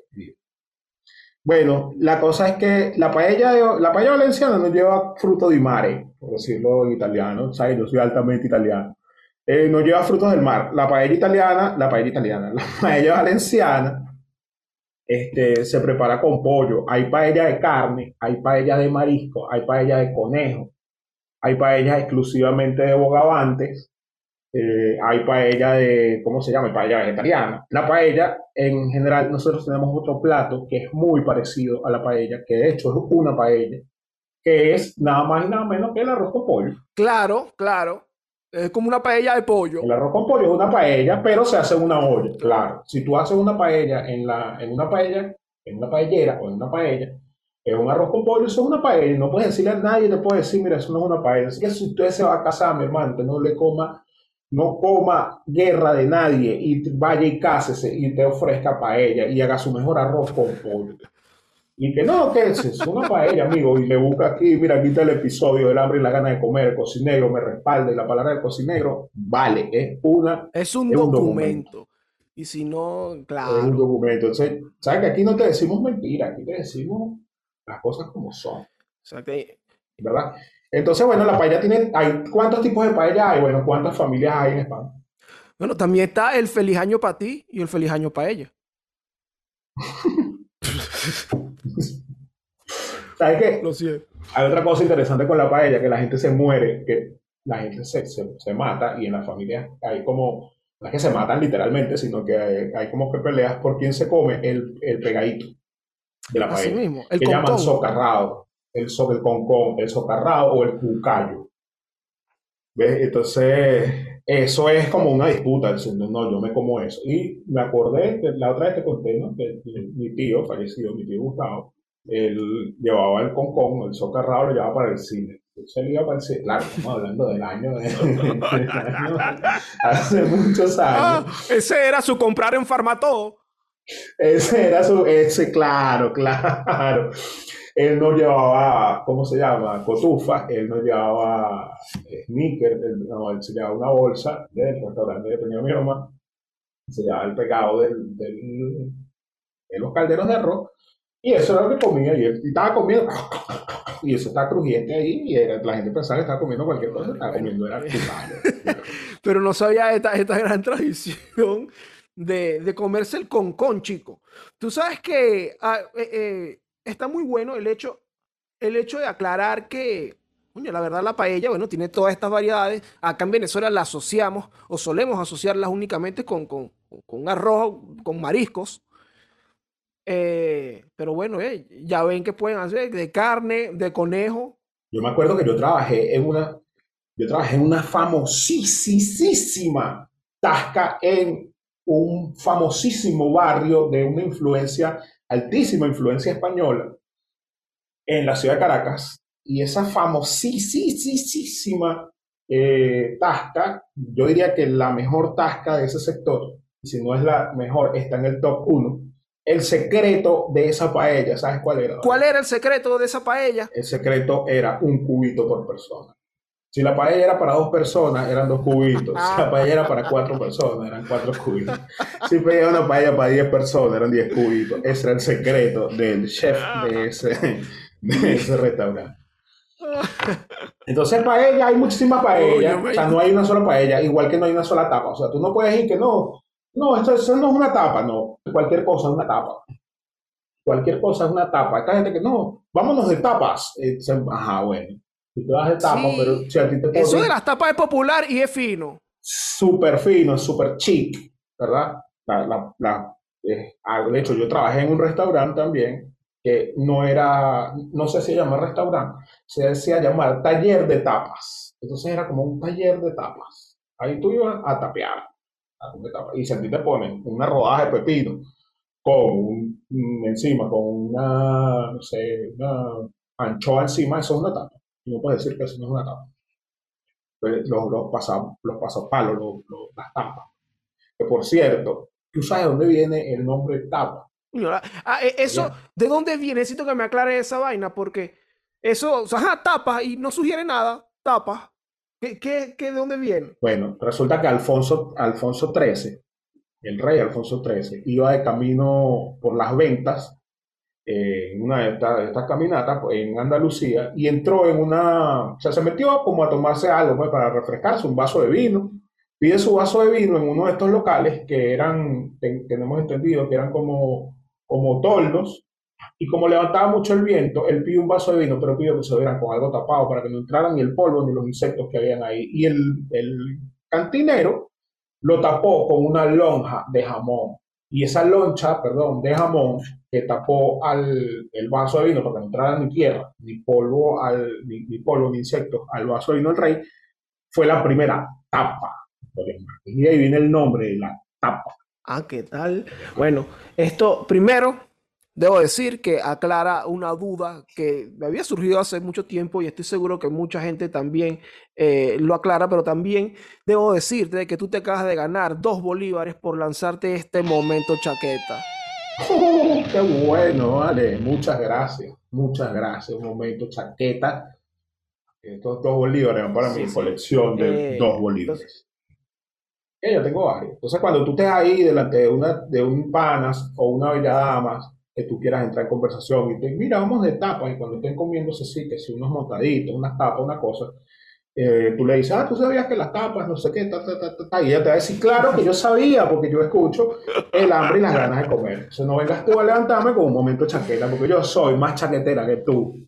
Bueno, la cosa es que la paella, la paella valenciana no lleva fruto di mare, por decirlo en italiano, ¿sabes? Yo soy altamente italiano. Eh, no lleva frutos del mar. La paella italiana, la paella italiana, <laughs> la paella valenciana este, se prepara con pollo. Hay paella de carne, hay paella de marisco, hay paella de conejo, hay paella exclusivamente de bogavantes, eh, hay paella de, ¿cómo se llama? Paella vegetariana. La paella, en general, nosotros tenemos otro plato que es muy parecido a la paella, que de hecho es una paella, que es nada más y nada menos que el arroz con pollo. Claro, claro. Es como una paella de pollo. El arroz con pollo es una paella, pero se hace en una olla, claro. Si tú haces una paella en, la, en una paella, en una paellera o en una paella, es un arroz con pollo, eso es una paella. No puedes decirle a nadie, le puedes decir, mira, eso no es una paella. Así que si usted se va a casar, mi hermano, no le coma, no coma guerra de nadie y vaya y cásese y te ofrezca paella y haga su mejor arroz con pollo. Y que no, que es? Es una paella, amigo. Y le busca aquí, mira, aquí está el episodio del hambre y la gana de comer. El cocinero me respalda y la palabra del cocinero vale, es una. Es un, documento. Y si no, claro. Es un documento. Entonces, ¿sabes que aquí no te decimos mentira? Aquí te decimos las cosas como son. Exacto. ¿Verdad? Entonces, bueno, la paella tiene. Hay, ¿Cuántos tipos de paella hay? Bueno, ¿cuántas familias hay en España? Bueno, también está el feliz año para ti y el feliz año para ella. <laughs> ¿Sabes qué? Lo siento. Hay otra cosa interesante con la paella, que la gente se muere, que la gente se, se, mata y en la familia hay como, no es que se matan literalmente, sino que hay, como que peleas por quién se come el, el pegadito de la paella. mismo, el que llaman socarrado, el, so, el socarrado o el cucayo. ¿Ves? Entonces, eso es como una disputa, diciendo, no, yo me como eso. Y me acordé, que la otra vez te conté, ¿no? Que mi tío, fallecido, mi tío Gustavo, él llevaba el concón, el socarrado, lo llevaba para el cine. Se iba para el cine. Claro, estamos hablando del año, de, <laughs> hace muchos Ah, años. ese era su comprar en Farmatodo. Ese era su, ese, claro, claro. Él no llevaba, ¿cómo se llama? Cotufa, él no llevaba sneaker, él, no, él se llevaba una bolsa del restaurante que tenía mi mamá, se llevaba el pegado del, del, de los calderos de arroz, y eso era lo que comía, y él estaba comiendo, y eso estaba crujiente ahí, y la gente pensaba que estaba comiendo cualquier cosa, estaba comiendo era. Pero no sabía esta, esta gran tradición de, de comerse el concón, chico. Tú sabes que ah, eh, eh, está muy bueno el hecho, el hecho de aclarar que, coño, la verdad la paella, bueno, tiene todas estas variedades. Acá en Venezuela la asociamos o solemos asociarlas únicamente con, con, con arroz, con mariscos. Eh, pero bueno, eh, ya ven que pueden hacer de carne, de conejo. Yo me acuerdo que yo trabajé en una, yo trabajé en una famosísima tasca en un famosísimo barrio de una influencia, altísima influencia española, en la ciudad de Caracas. Y esa famosísima eh, tasca, yo diría que la mejor tasca de ese sector, y si no es la mejor, está en el top 1. El secreto de esa paella, ¿sabes cuál era? ¿Cuál era el secreto de esa paella? El secreto era un cubito por persona. Si la paella era para dos personas, eran dos cubitos. Si la paella era para cuatro personas, eran cuatro cubitos. Si pedía una paella para diez personas, eran diez cubitos. Ese era el secreto del chef de ese, de ese restaurante. Entonces, paella, hay muchísimas paellas. O sea, no hay una sola paella, igual que no hay una sola tapa. O sea, tú no puedes decir que no, no, esto, eso no es una tapa, no. Cualquier cosa es una tapa. Cualquier cosa es una tapa. Esta gente que no, vámonos de tapas. Eh, ajá, bueno. Si te vas de tapa, Sí. pero si a ti te Eso de las tapas es popular y es fino. súper fino, súper chic, ¿verdad? La, la, la- eh, de hecho, yo trabajé en un restaurante también que no era, no sé si se llama restaurante, se decía llamar taller de tapas. Entonces era como un taller de tapas. Ahí tú ibas a tapear. a comer tapas. Y si a ti te ponen una rodaja de pepino con un- encima, con una, no sé, una anchoa encima, eso es una tapa. No puedes decir que eso no es una tapa los, los, los pasapalos, los, los- las tapas. Que por cierto, ¿tú sabes dónde viene el nombre tapa? Ah, eh, eso. ¿de dónde viene? Necesito que me aclare esa vaina porque eso, o sea, ajá, tapas y no sugiere nada, tapas. ¿Qué, qué, qué, de dónde viene? Bueno, resulta que Alfonso, Alfonso XIII, el rey Alfonso XIII, iba de camino por las ventas en una de estas caminatas pues, en Andalucía y entró en una, o sea, se metió como a tomarse algo pues, para refrescarse, un vaso de vino. Pide su vaso de vino en uno de estos locales que eran, ten- tenemos entendido que eran como como toldos, y como levantaba mucho el viento, él pidió un vaso de vino, pero pidió que se vieran con algo tapado para que no entraran ni el polvo ni los insectos que habían ahí. Y el, el cantinero lo tapó con una lonja de jamón. Y esa loncha, perdón, de jamón que tapó al, el vaso de vino para que no entrara ni tierra, ni polvo, al, ni, polvo, ni insectos al vaso de vino del rey, fue la primera tapa. Y ahí viene el nombre de la tapa. Ah, ¿qué tal? Bueno, esto primero Debo decir que aclara una duda que me había surgido hace mucho tiempo y estoy seguro que mucha gente también eh, lo aclara, pero también debo decirte que tú te acabas de ganar dos bolívares por lanzarte este momento chaqueta. ¡Qué bueno, vale! Muchas gracias, muchas gracias. Un momento chaqueta. Estos dos bolívares para mi colección de eh, dos bolívares. yo tengo varios. Entonces, cuando tú estés ahí delante de, una, de un panas o una bella dama que tú quieras entrar en conversación y te mira, vamos de tapas, y cuando estén comiéndose, sí, que si unos montaditos, unas tapas, una cosa, eh, tú le dices, ah, tú sabías que las tapas, no sé qué, ta, ta, ta, ta, y ella te va a decir, claro que yo sabía, porque yo escucho el hambre y las ganas de comer. Entonces no vengas tú a levantarme con un momento chaqueta, porque yo soy más chaquetera que tú.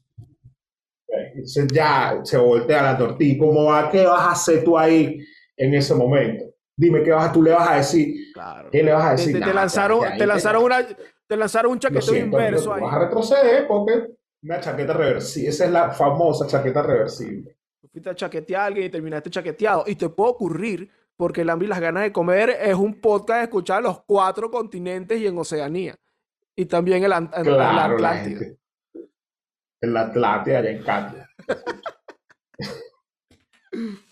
Entonces ya se voltea la tortilla, ¿cómo va? ¿Qué vas a hacer tú ahí en ese momento? Dime qué vas, tú le vas a decir. Claro. ¿Qué le vas a decir? Te, lanzaron, te lanzaron una te lanzaron un chaquetón inverso ahí. Vas a retroceder porque una chaqueta reversible. Esa es la famosa chaqueta reversible. Tú fuiste a chaquetear a alguien y terminaste chaqueteado. Y te puede ocurrir porque el hambre y las ganas de comer es un podcast de escuchar los cuatro continentes y en Oceanía. Y también el, el, claro, La gente. En la Atlántida, allá en Katia. <laughs>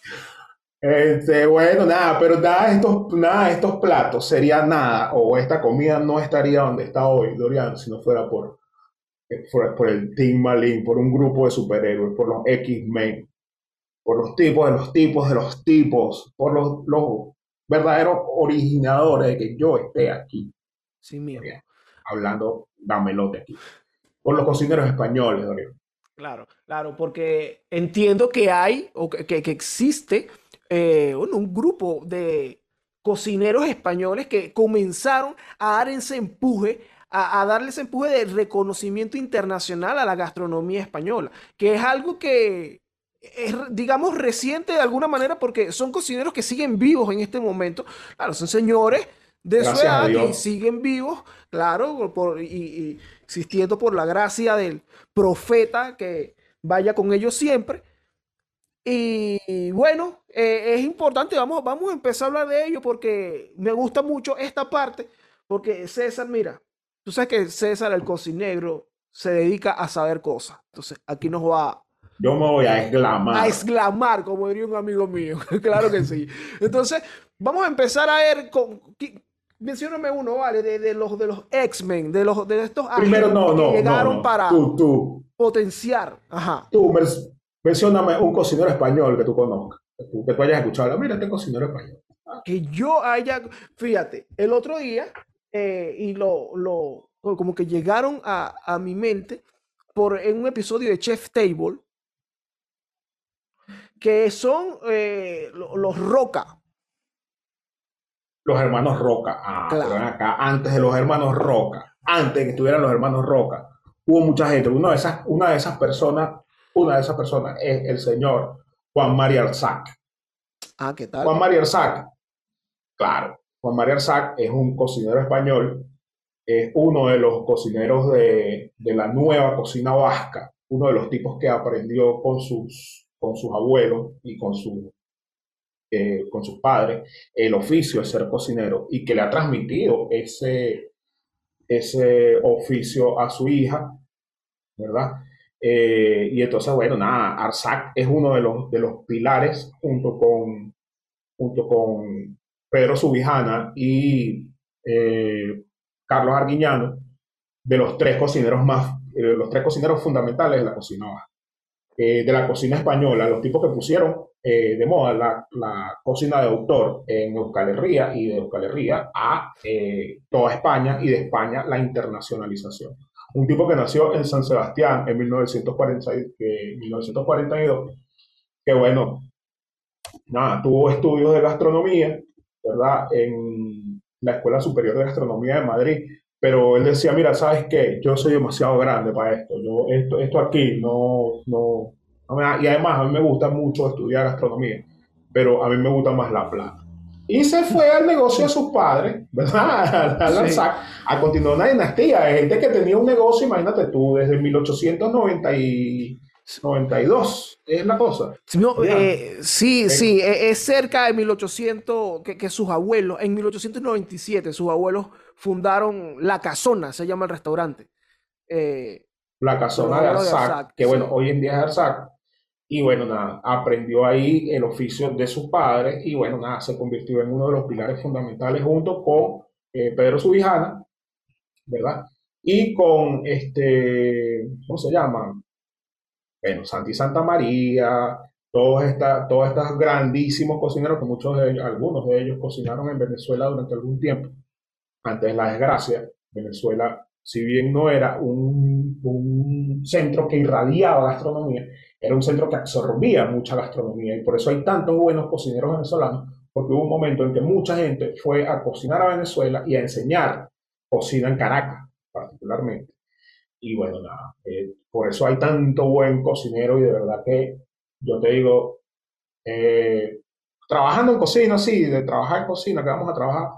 Este, bueno, nada, pero nada de, estos, nada estos platos sería nada, o esta comida no estaría donde está hoy, Dorian, si no fuera por, por, el Team Malin, por un grupo de superhéroes, por los X-Men, por los tipos de los tipos de los tipos, por los, los verdaderos originadores de que yo esté aquí. Sí, mío. Hablando, dámelote aquí. Por los cocineros españoles, Dorian. Claro, claro, porque entiendo que hay, o que, que existe eh, un grupo de cocineros españoles que comenzaron a dar ese empuje, a, darle ese empuje de reconocimiento internacional a la gastronomía española, que es algo que es, digamos, reciente de alguna manera porque son cocineros que siguen vivos en este momento. Claro, son señores de su edad que siguen vivos, claro, por, y existiendo por la gracia del profeta que vaya con ellos siempre. Y bueno, eh, es importante, vamos, vamos a empezar a hablar de ello porque me gusta mucho esta parte, porque César, mira, tú sabes que César, el cocinero, se dedica a saber cosas. Entonces, aquí nos va... Yo me voy a exclamar. A exclamar, como diría un amigo mío. <laughs> claro que sí. Entonces, vamos a empezar a ver con... Mencióname uno, ¿vale? De, los, de los X-Men, de, los, de estos Primero, no, no, que llegaron no, para tú, tú. potenciar. Ajá. Tú, Mencióname un cocinero español que tú conozcas, que tú, hayas escuchado. Mira, este cocinero español. Que yo haya, fíjate, el otro día, eh, y lo, lo, como que llegaron a, a mi mente por, en un episodio de Chef Table, que son eh, los Roca. Los hermanos Roca. Ah, pero acá, antes de los hermanos Roca, antes de que estuvieran los hermanos Roca, hubo mucha gente. Una de esas, una de esas personas una de esas personas es el señor Juan María Arzac. Ah, ¿qué tal? Juan María Arzac, claro, Juan María Arzac es un cocinero español, es uno de los cocineros de, la nueva cocina vasca, uno de los tipos que aprendió con sus, con sus abuelos y con, su, eh, con sus padres el oficio de ser cocinero y que le ha transmitido ese, ese oficio a su hija, ¿verdad? Eh, y entonces, bueno, nada, Arzac es uno de los, de los pilares junto con, junto con Pedro Subijana y eh, Carlos Arguiñano, de los tres cocineros más, eh, los tres cocineros fundamentales de la cocina de la cocina española, los tipos que pusieron de moda la, la, cocina de autor en Euskal Herria y de Euskal Herria a toda España y de España la internacionalización un tipo que nació en San Sebastián en 1942, que bueno, nada, tuvo estudios de gastronomía, ¿verdad? En la Escuela Superior de Gastronomía de Madrid, pero él decía, mira, ¿sabes qué? Yo soy demasiado grande para esto, yo, esto, esto aquí no, no, y además a mí me gusta mucho estudiar astronomía, pero a mí me gusta más la plata. Y se fue al negocio de sus padres, ¿verdad? <laughs> A, continuar una dinastía de gente que tenía un negocio, imagínate tú, desde 1892, es la cosa. Eh, sí, sí, e, es cerca de 1800, que, que sus abuelos, en 1897, sus abuelos fundaron La Casona, se llama el restaurante. Eh, la Casona de Arzac, que bueno, hoy en día es Arzac. Y bueno, nada, aprendió ahí el oficio de sus padres y bueno, nada, se convirtió en uno de los pilares fundamentales junto con eh, Pedro Subijana, ¿verdad? Y con este, ¿cómo se llama? Bueno, Santi Santa María, todos, esta, todos estos grandísimos cocineros, que muchos de ellos, algunos de ellos cocinaron en Venezuela durante algún tiempo antes de la desgracia, Venezuela, si bien no era un, un, centro que irradiaba gastronomía, era un centro que absorbía mucha gastronomía y por eso hay tantos buenos cocineros venezolanos, porque hubo un momento en que mucha gente fue a cocinar a Venezuela y a enseñar cocina en Caracas, particularmente. Y bueno, nada, eh, por eso hay tanto buen cocinero y de verdad que yo te digo, eh, trabajando en cocina, sí, de trabajar en cocina, que vamos a trabajar,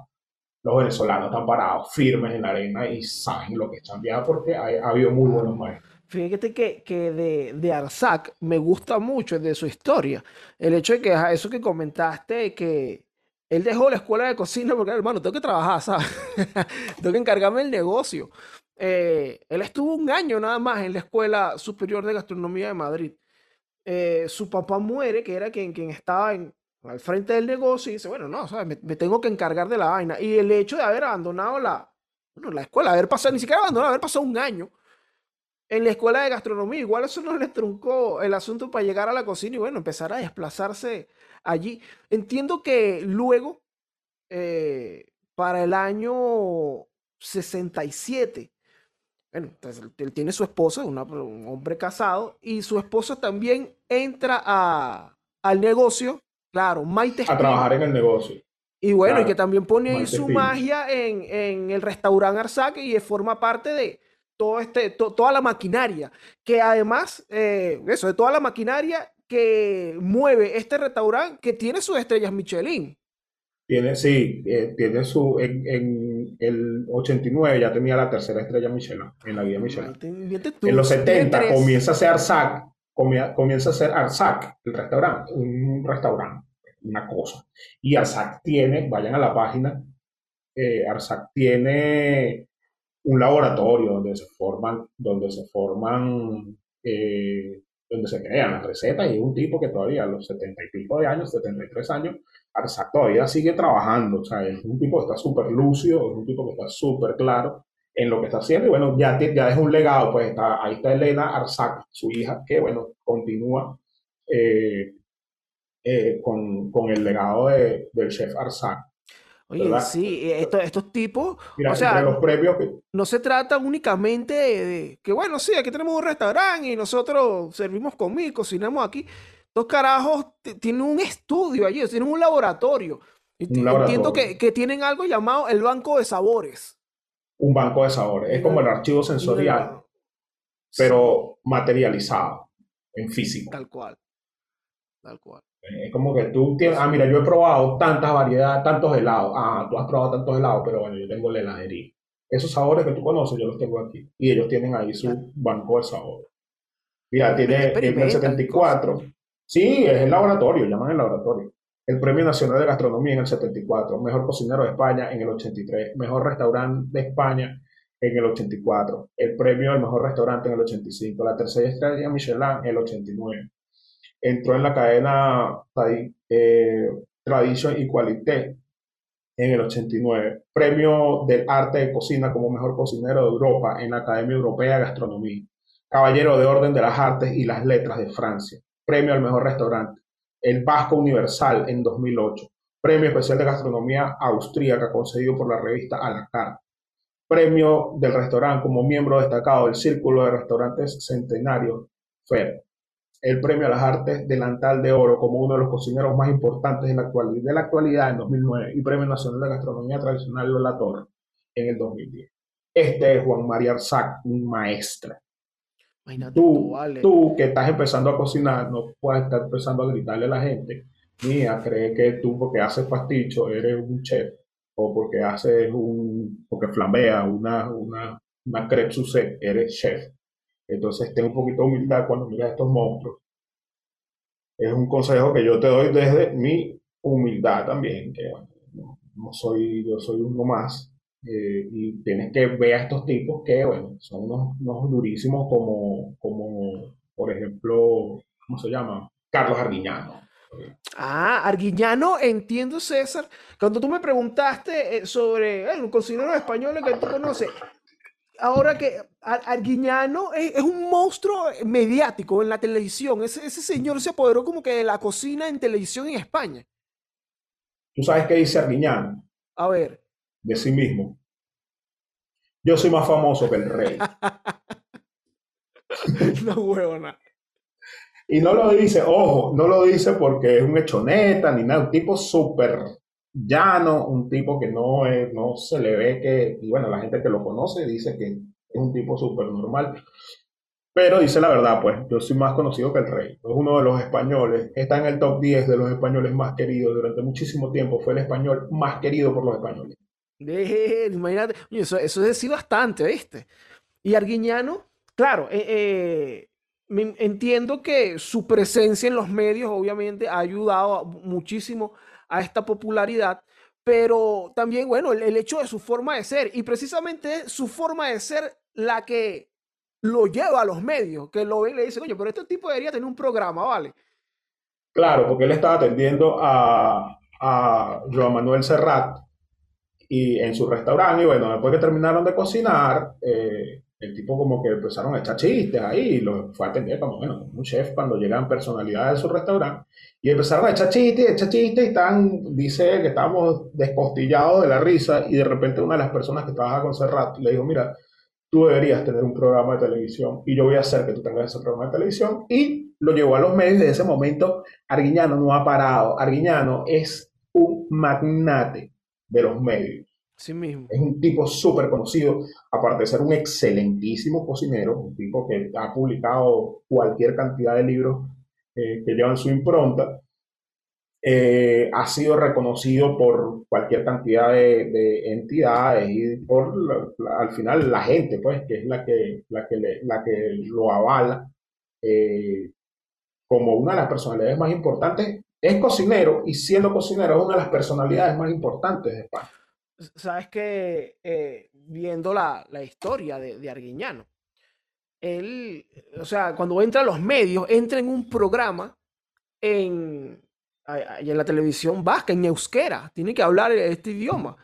los venezolanos están parados, firmes en la arena y saben lo que están viendo porque ha, habido muy buenos maestros. Fíjate que, que de, de, Arzac me gusta mucho de su historia. El hecho de que eso que comentaste, que él dejó la escuela de cocina porque, hermano, tengo que trabajar, ¿sabes? <laughs> tengo que encargarme del negocio. Eh, él estuvo un año nada más en la Escuela Superior de Gastronomía de Madrid. Eh, su papá muere, que era quien, quien estaba en, al frente del negocio y dice, bueno, no, ¿sabes? Me, tengo que encargar de la vaina. Y el hecho de haber abandonado la, bueno, la escuela, haber pasado, ni siquiera abandonado, haber pasado un año en la escuela de gastronomía, igual eso no le truncó el asunto para llegar a la cocina y bueno, empezar a desplazarse allí. Entiendo que luego, eh, para el año 67, bueno, él tiene su esposa, un hombre casado, y su esposa también entra a, al negocio Claro, Maite A trabajar en el negocio. Y bueno, y que también pone ahí su magia en, en, el restaurante Arzac y forma parte de todo este, toda la maquinaria. Que además, eh, eso, de toda la maquinaria que mueve este restaurante que tiene sus estrellas Michelin. Tiene, sí, eh, tiene su. En, en, el 89 ya tenía la tercera estrella Michelin, en la guía Michelin. en los 70 comienza a ser Arzac, comienza a ser Arzac, el restaurante, un restaurante una cosa. Y Arsac tiene, vayan a la página, eh, Arsac tiene un laboratorio donde se forman, donde se forman, eh, donde se crean las recetas y es un tipo que todavía a los setenta y pico de años, 73 años, todavía sigue trabajando, o sea, es un tipo que está súper lúcido, es un tipo que está súper claro en lo que está haciendo y bueno, ya, ya es un legado, pues está, ahí está Elena Arsac, su hija, que bueno, continúa eh, eh, con, con, el legado de, del chef Arzac. Oye, sí, eh, estos tipos, o sea, los premios no se trata únicamente de, que, bueno, sí, aquí tenemos un restaurante y nosotros servimos comida, cocinamos aquí. Estos carajos tienen un estudio allí, tienen un laboratorio. Entiendo que, que, tienen algo llamado el banco de sabores. Un banco de sabores, es como el archivo sensorial, pero materializado en físico. Tal cual, tal cual. Es como que tú tienes, ah, mira, yo he probado tantas variedades, tantos helados. Ah, tú has probado tantos helados, pero bueno, yo tengo la heladería. Esos sabores que tú conoces, yo los tengo aquí. Y ellos tienen ahí su banco de sabores. Mira, tiene en el 74. Sí, es el laboratorio, llaman el laboratorio. El Premio Nacional de Gastronomía en el 74. Mejor cocinero de España en el 83. Mejor restaurante de España en el 84. El premio al mejor restaurante en el 85. La tercera estrella Michelin en el 89 entró en la cadena eh, Tradition y Qualité en el 89, premio del arte de cocina como mejor cocinero de Europa en la Academia Europea de Gastronomía, caballero de Orden de las Artes y las Letras de Francia, premio al mejor restaurante, el Vasco Universal en 2008, premio especial de gastronomía austríaca concedido por la revista A la Carte, premio del restaurante como miembro destacado del Círculo de Restaurantes Centenario FER, el Premio a las Artes Delantal de Oro como uno de los cocineros más importantes de la actualidad, de la actualidad en 2009 y Premio Nacional de Gastronomía Tradicional Lola Torre en el 2010. Este es Juan María Arzac, un maestro. Tú, vale. tú que estás empezando a cocinar, no puedes estar empezando a gritarle a la gente, mía, cree que tú porque haces pasticho eres un chef, o porque haces un, porque flambeas una, una, una crepe eres chef. Entonces ten un poquito de humildad cuando miras estos monstruos. Es un consejo que yo te doy desde mi humildad también, que no, no soy, yo soy uno más, eh, y tienes que ver a estos tipos que, bueno, son unos, unos durísimos como, como, por ejemplo, ¿cómo se llama? Carlos Arguiñano. Ah, Arguiñano, entiendo, César. Cuando tú me preguntaste eh, sobre eh, los cocineros españoles que tú conoces, ahora que Ar- Arguiñano es, es un monstruo mediático en la televisión. Ese, ese señor se apoderó como que de la cocina en televisión en España. ¿Tú sabes qué dice Arguiñano A ver, de sí mismo? Yo soy más famoso que el rey. <laughs> no huevona. Y no lo dice, ojo, no lo dice porque es un hechoneta ni nada, un tipo súper llano, un tipo que no, no se le ve que, y bueno, la gente que lo conoce dice que es un tipo súper normal. Pero dice la verdad, pues, yo soy más conocido que el rey. Es uno de los españoles, está en el top 10 de los españoles más queridos durante muchísimo tiempo. Fue el español más querido por los españoles. Imagínate, eso, eso es decir bastante, ¿viste? Y Arguiñano, claro, eh, eh, entiendo que su presencia en los medios obviamente ha ayudado muchísimo a esta popularidad, pero también, bueno, el, hecho de su forma de ser, y precisamente su forma de ser la que lo lleva a los medios, que lo ven y le dicen, oye, pero este tipo debería tener un programa, ¿vale? Claro, porque él estaba atendiendo a, a Joan Manuel Serrat y en su restaurante, y bueno, después que terminaron de cocinar, eh, el tipo como que empezaron a echar chistes ahí, y lo fue a atender como, bueno, un chef cuando llegan personalidades de su restaurante, y empezaron a echar chistes, echar chistes, y están, dice que estábamos descostillados de la risa, y de repente una de las personas que trabaja con Serrat le dijo, mira, tú deberías tener un programa de televisión, y yo voy a hacer que tú tengas ese programa de televisión, y lo llevó a los medios, desde ese momento Arguiñano no ha parado, Arguiñano es un magnate de los medios. Sí mismo. Es un tipo súper conocido, aparte de ser un excelentísimo cocinero, un tipo que ha publicado cualquier cantidad de libros eh, que llevan su impronta. eh, ha sido reconocido por cualquier cantidad de, de entidades y por la- la- al final la gente, pues, que es la que, la que, le- la que lo avala eh, como una de las personalidades más importantes. Es cocinero y siendo cocinero es una de las personalidades más importantes de España. Sabes que eh, viendo la, la historia de, de Arguiñano, él, o sea, cuando entra a los medios, entra en un programa en, en la televisión vasca, en euskera, tiene que hablar este idioma.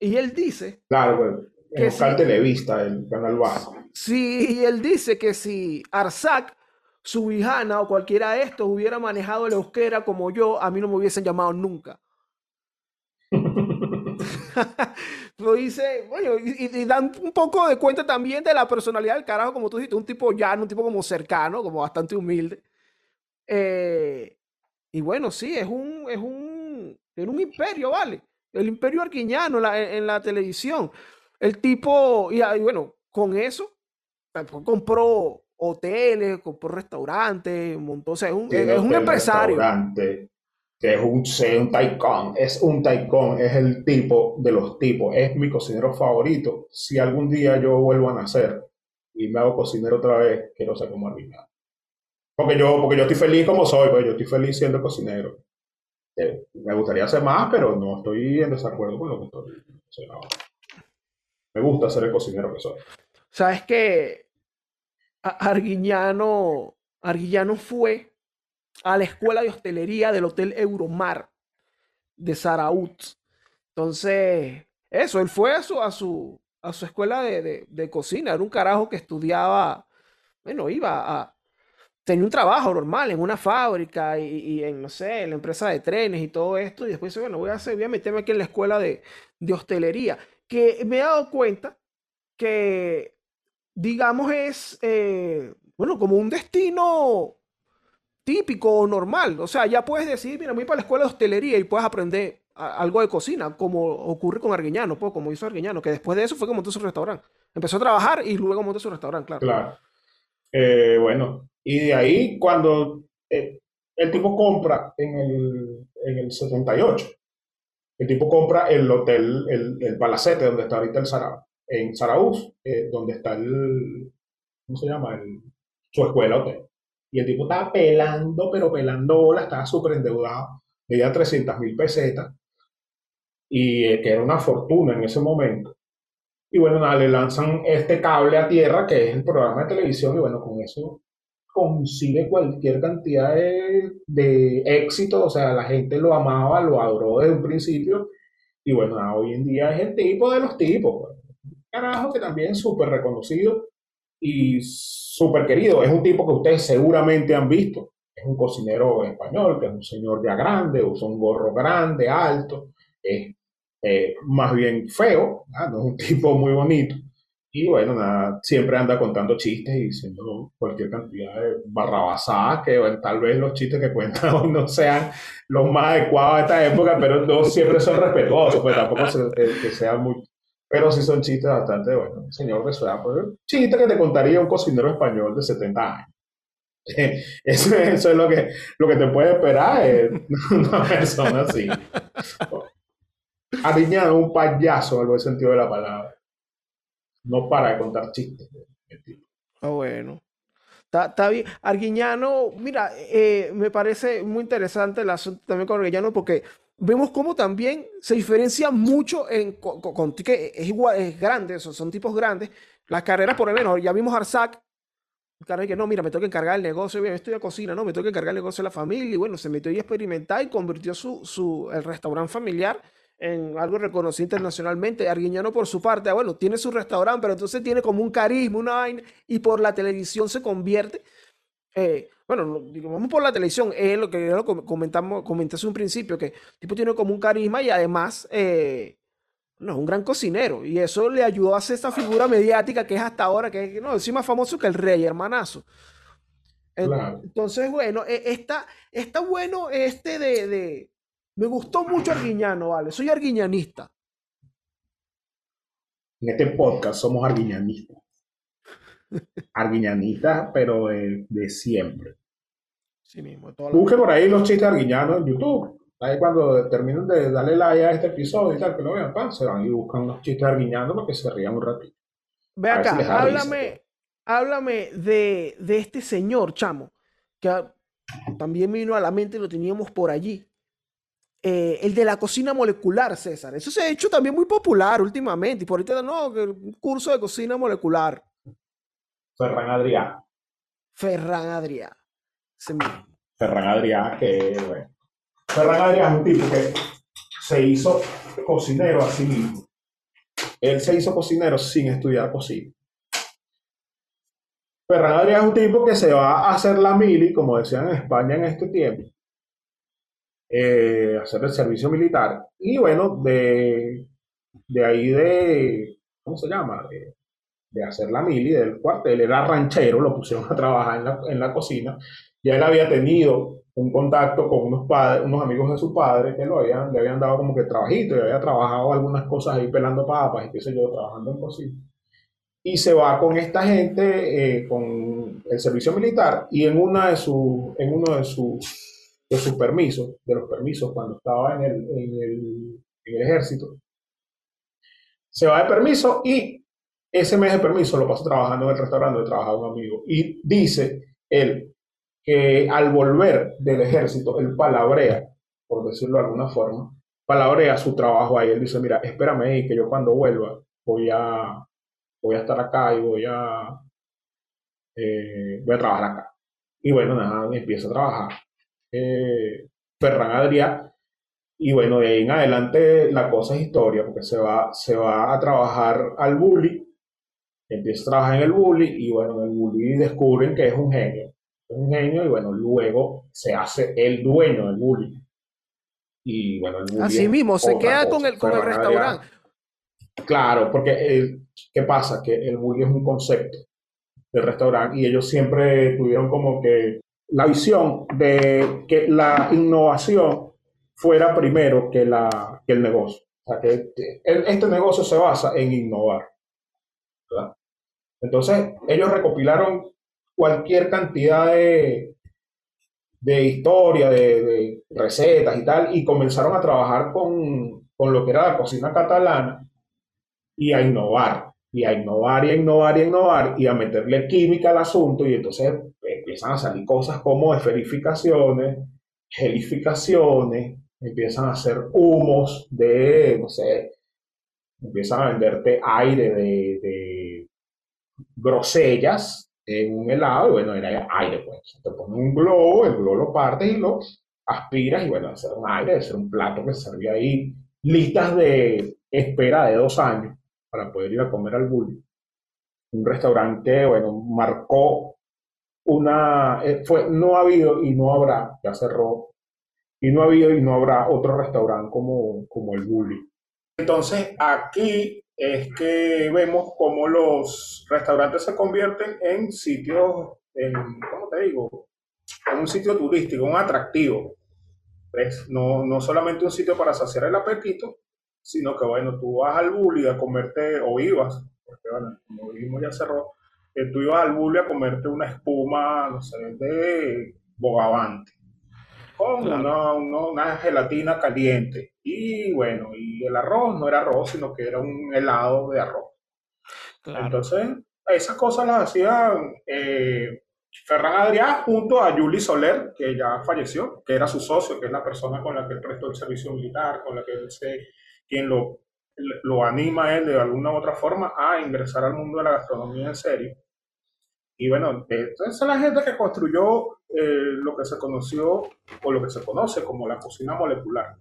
Y él dice, Claro, Que en Oscar sí. Televista, el canal bajo. si él dice que si Arzac, Subijana o cualquiera de estos hubiera manejado el euskera como yo, a mí no me hubiesen llamado nunca. <laughs> Lo dice, bueno, y, dan un poco de cuenta también de la personalidad del carajo, como tú dijiste, un tipo llano, un tipo como cercano, como bastante humilde. Eh, y bueno, sí, es un, es un, era un imperio, ¿vale? El imperio arquiñano en la, en la televisión. El tipo, y, ah, y bueno, con eso, eh, pues, compró hoteles, compró restaurantes, montó, o sea, es un, es un empresario. restaurante, que es un, es un es un taicón, es el tipo de los tipos, es mi cocinero favorito. Si algún día yo vuelvo a nacer y me hago cocinero otra vez, quiero ser como Arguiñano. Porque yo, porque yo estoy feliz como soy, pues yo estoy feliz siendo cocinero. Eh, me gustaría hacer más, pero no estoy en desacuerdo con lo que estoy ahora. Me gusta ser el cocinero que soy. Sabes que A- Arguiñano, Arguiñano fue a la escuela de hostelería del Hotel Euromar de Saraut. Entonces, eso, él fue a su, a su, a su escuela de, de- cocina. Era un carajo que estudiaba, bueno, iba a, tenía un trabajo normal en una fábrica y, en, no sé, en la empresa de trenes y todo esto. Y después bueno, voy a hacer, voy a meterme aquí en la escuela de, de hostelería. Que me he dado cuenta que, digamos, es, eh, bueno, como un destino típico o normal. O sea, ya puedes decir, mira, voy para la escuela de hostelería y puedes aprender algo de cocina, como ocurre con Arguiñano, pues, como hizo Arguiñano, que después de eso fue como montó su restaurante. empezó a trabajar y luego montó su restaurante, claro. Claro. Eh, bueno, y de ahí cuando eh, el tipo compra en el, en el 78, el tipo compra el hotel, el, el palacete donde está ahorita el Sara, en Zarauz, eh, donde está el, ¿cómo se llama? El, su escuela hotel. Y el tipo estaba pelando, pero pelando bola, estaba súper endeudado, debía 300 mil pesetas, y eh, que era una fortuna en ese momento. Y bueno, nada, le lanzan este cable a tierra, que es el programa de televisión, y bueno, con eso consigue cualquier cantidad de, de éxito, o sea, la gente lo amaba, lo adoró desde un principio, y bueno, hoy en día es el tipo de los tipos, pues. carajo que también súper reconocido y súper querido, es un tipo que ustedes seguramente han visto, es un cocinero español, que es un señor ya grande, usa un gorro grande, alto, es eh, más bien feo, no es un <laughs> tipo muy bonito, y bueno, nada, siempre anda contando chistes y diciendo cualquier cantidad de barrabasadas que tal vez los chistes que cuentan <laughs> no sean los más adecuados de esta época, pero no siempre son respetuosos, pues tampoco que sean muy... Pero sí son chistes bastante, bueno, señor de su edad, chiste que te contaría un cocinero español de 70 años. <laughs> Eso, es lo que, lo que te puede esperar es <laughs> una persona así. Ariñado, un payaso en el sentido de la palabra no para de contar chistes. Ah, bueno. Está, bien. Arguiñano, mira, eh, me parece muy interesante el asunto también con Arguiñano porque vemos cómo también se diferencia mucho en, con, que es igual, es grande, son, son tipos grandes. Las carreras, por lo menos, ya vimos Arzac, que no, mira, me tengo que encargar el negocio, estoy a cocina, no, me tengo que encargar el negocio de la familia, y bueno, se metió a experimentar y convirtió su, su, el restaurante familiar en algo reconocido internacionalmente. Arguiñano, por su parte, ah, bueno, tiene su restaurante, pero entonces tiene como un carisma, una vaina, y por la televisión se convierte. Eh, bueno, vamos por la televisión, es lo que lo comentamos, comenté hace un principio, que el tipo tiene como un carisma y además eh, no, es un gran cocinero. Y eso le ayudó a hacer esta figura mediática que es hasta ahora, que no, es más famoso que el rey, hermanazo. Entonces, bueno, e, está, está bueno este de me gustó mucho Arguiñano, vale. Soy arguiñanista. En este podcast somos arguiñanistas. <laughs> arguiñanistas, pero de, siempre. Sí mismo. Busque por ahí los chistes arguiñanos en YouTube. Ahí cuando terminen de darle like a este episodio y tal, que lo vean, pan, se van y buscan los chistes arguiñanos para que se rían un ratito. Ve acá, háblame, háblame de, de, este señor, chamo, que también vino a la mente, lo teníamos por allí. Eh, el de la cocina molecular, César. Eso se ha hecho también muy popular últimamente. Y por ahorita, no, un curso de cocina molecular. Ferran Adrià. Ferran Adrià. Ferran Adrià, que, bueno. Ferran Adrià es un tipo que se hizo cocinero a sí mismo. Él se hizo cocinero sin estudiar cocina. Ferran Adrià es un tipo que se va a hacer la mili, como decían en España en este tiempo eh, hacer el servicio militar. Y bueno, de, de ahí de, ¿cómo se llama? De, hacer la mili del cuartel, era ranchero, lo pusieron a trabajar en la, en la cocina. Ya él había tenido un contacto con unos padres, unos amigos de su padre que lo habían, le habían dado como que trabajito y había trabajado algunas cosas ahí pelando papas y qué sé yo, trabajando en cocina. Y se va con esta gente, eh, con el servicio militar, y en, una de su, en uno de sus de sus permisos, de los permisos cuando estaba en el, en el, en el ejército. Se va de permiso y ese mes de permiso lo pasó trabajando en el restaurante donde trabajaba un amigo. Y dice él que al volver del ejército, él palabrea, por decirlo de alguna forma, palabrea su trabajo ahí. Él dice, mira, espérame ahí, que yo cuando vuelva voy a, voy a estar acá y voy a, eh, voy a trabajar acá. Y bueno, nada, empieza a trabajar eh, Ferran. Y bueno, de ahí en adelante la cosa es historia, porque se va, se va a trabajar al bully, empieza a trabajar en el bully, y bueno, en el bully descubren que es un genio. Un genio, y bueno, luego se hace el dueño del bully. Y bueno, el bully Así mismo, se queda con el, con el restaurante. Claro, porque el, ¿qué pasa? Que el bully es un concepto del restaurante y ellos siempre tuvieron como que la visión de que la innovación fuera primero que, la, que el negocio. O sea, que este negocio se basa en innovar. Entonces, ellos recopilaron cualquier cantidad de, de historia, de, recetas y tal, y comenzaron a trabajar con, con lo que era la cocina catalana y a innovar, y a innovar, y a innovar, y a innovar, y a meterle química al asunto, y entonces empiezan a salir cosas como esferificaciones, gelificaciones, empiezan a hacer humos de, no sé, empiezan a venderte aire de, de grosellas en un helado, y bueno, era aire, pues. Te ponen un globo, el globo lo partes y lo aspiras, y bueno, hacer un aire, hacer un plato que servía ahí, listas de espera de dos años para poder ir a comer al Bully. Un restaurante, bueno, marcó una, eh, fue, no ha habido y no habrá, ya cerró, y no ha habido y no habrá otro restaurante como, como el Bully. Entonces, aquí es que vemos cómo los restaurantes se convierten en sitios, en, ¿cómo te digo? En un sitio turístico, un atractivo. ¿Ves? No, no solamente un sitio para saciar el apetito, sino que, bueno, tú vas al bully a comerte, o ibas, porque, bueno, como dijimos ya cerró, que tú ibas al bully a comerte una espuma, no sé, de bogavante con una, gelatina caliente. Y bueno, y el arroz no era arroz, sino que era un helado de arroz. Entonces, esas cosas las hacía eh, Ferran Adrià junto a Juli Soler, que ya falleció, que era su socio, que es la persona con la que él prestó el servicio militar, con la que él se, quien lo, lo anima a él de alguna u otra forma a ingresar al mundo de la gastronomía en serio. Y bueno, esa es la gente que construyó eh, lo que se conoció o lo que se conoce como la cocina molecular,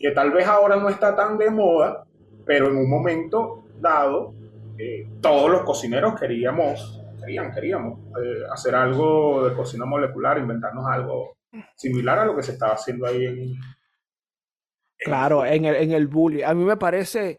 que tal vez ahora no está tan de moda, pero en un momento dado, eh, todos los cocineros queríamos, querían, queríamos eh, hacer algo de cocina molecular, inventarnos algo similar a lo que se estaba haciendo ahí en... claro, en el, en el bully. A mí me parece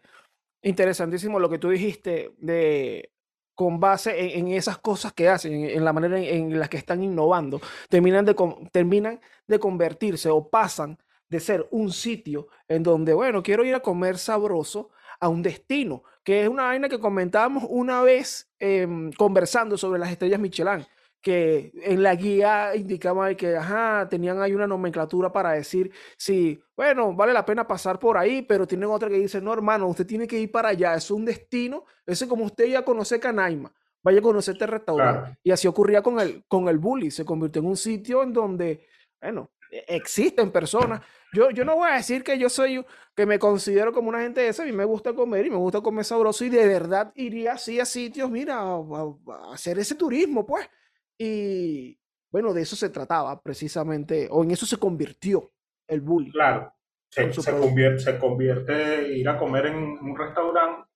interesantísimo lo que tú dijiste de con base en, esas cosas que hacen, en, la manera en, la que están innovando, terminan de, terminan de convertirse o pasan de ser un sitio en donde, bueno, quiero ir a comer sabroso a un destino, que es una vaina que comentábamos una vez em, conversando sobre las estrellas Michelin que en la guía indicaba que, ajá, tenían ahí una nomenclatura para decir, sí, bueno, vale la pena pasar por ahí, pero tienen otra que dice, no, hermano, usted tiene que ir para allá, es un destino, ese como usted ya conoce Canaima, vaya a conocer este restaurante. Y así ocurría con el, con el bully, se convirtió en un sitio en donde, bueno, existen personas. Yo, yo no voy a decir que yo soy, que me considero como una gente de esa, a mí me gusta comer y me gusta comer sabroso y de verdad iría así a sitios, mira, a hacer ese turismo, pues. Y bueno, de eso se trataba precisamente, o en eso se convirtió el bullying. Claro, se, convierte, se convierte, ir a comer en un restaurante,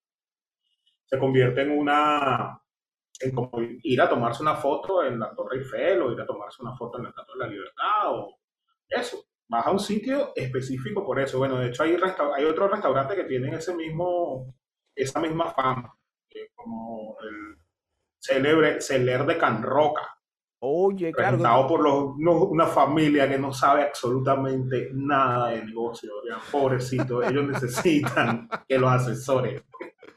se convierte en una, en como ir a tomarse una foto en la Torre Eiffel o ir a tomarse una foto en la Estatua de la Libertad o eso. Vas a un sitio específico por eso. Bueno, de hecho hay, hay otros restaurantes que tienen ese mismo, esa misma fama, como el célebre Celer de Can Roca Oye, claro. por los, una familia que no sabe absolutamente nada de negocio. Pobrecito, <laughs> ellos necesitan que los asesores.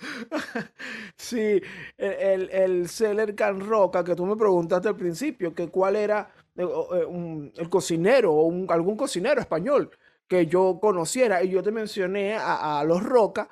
<laughs> Sí, el, el Celer Can Roca que tú me preguntaste al principio, que cuál era eh, el cocinero o algún cocinero español que yo conociera y yo te mencioné a, a los Roca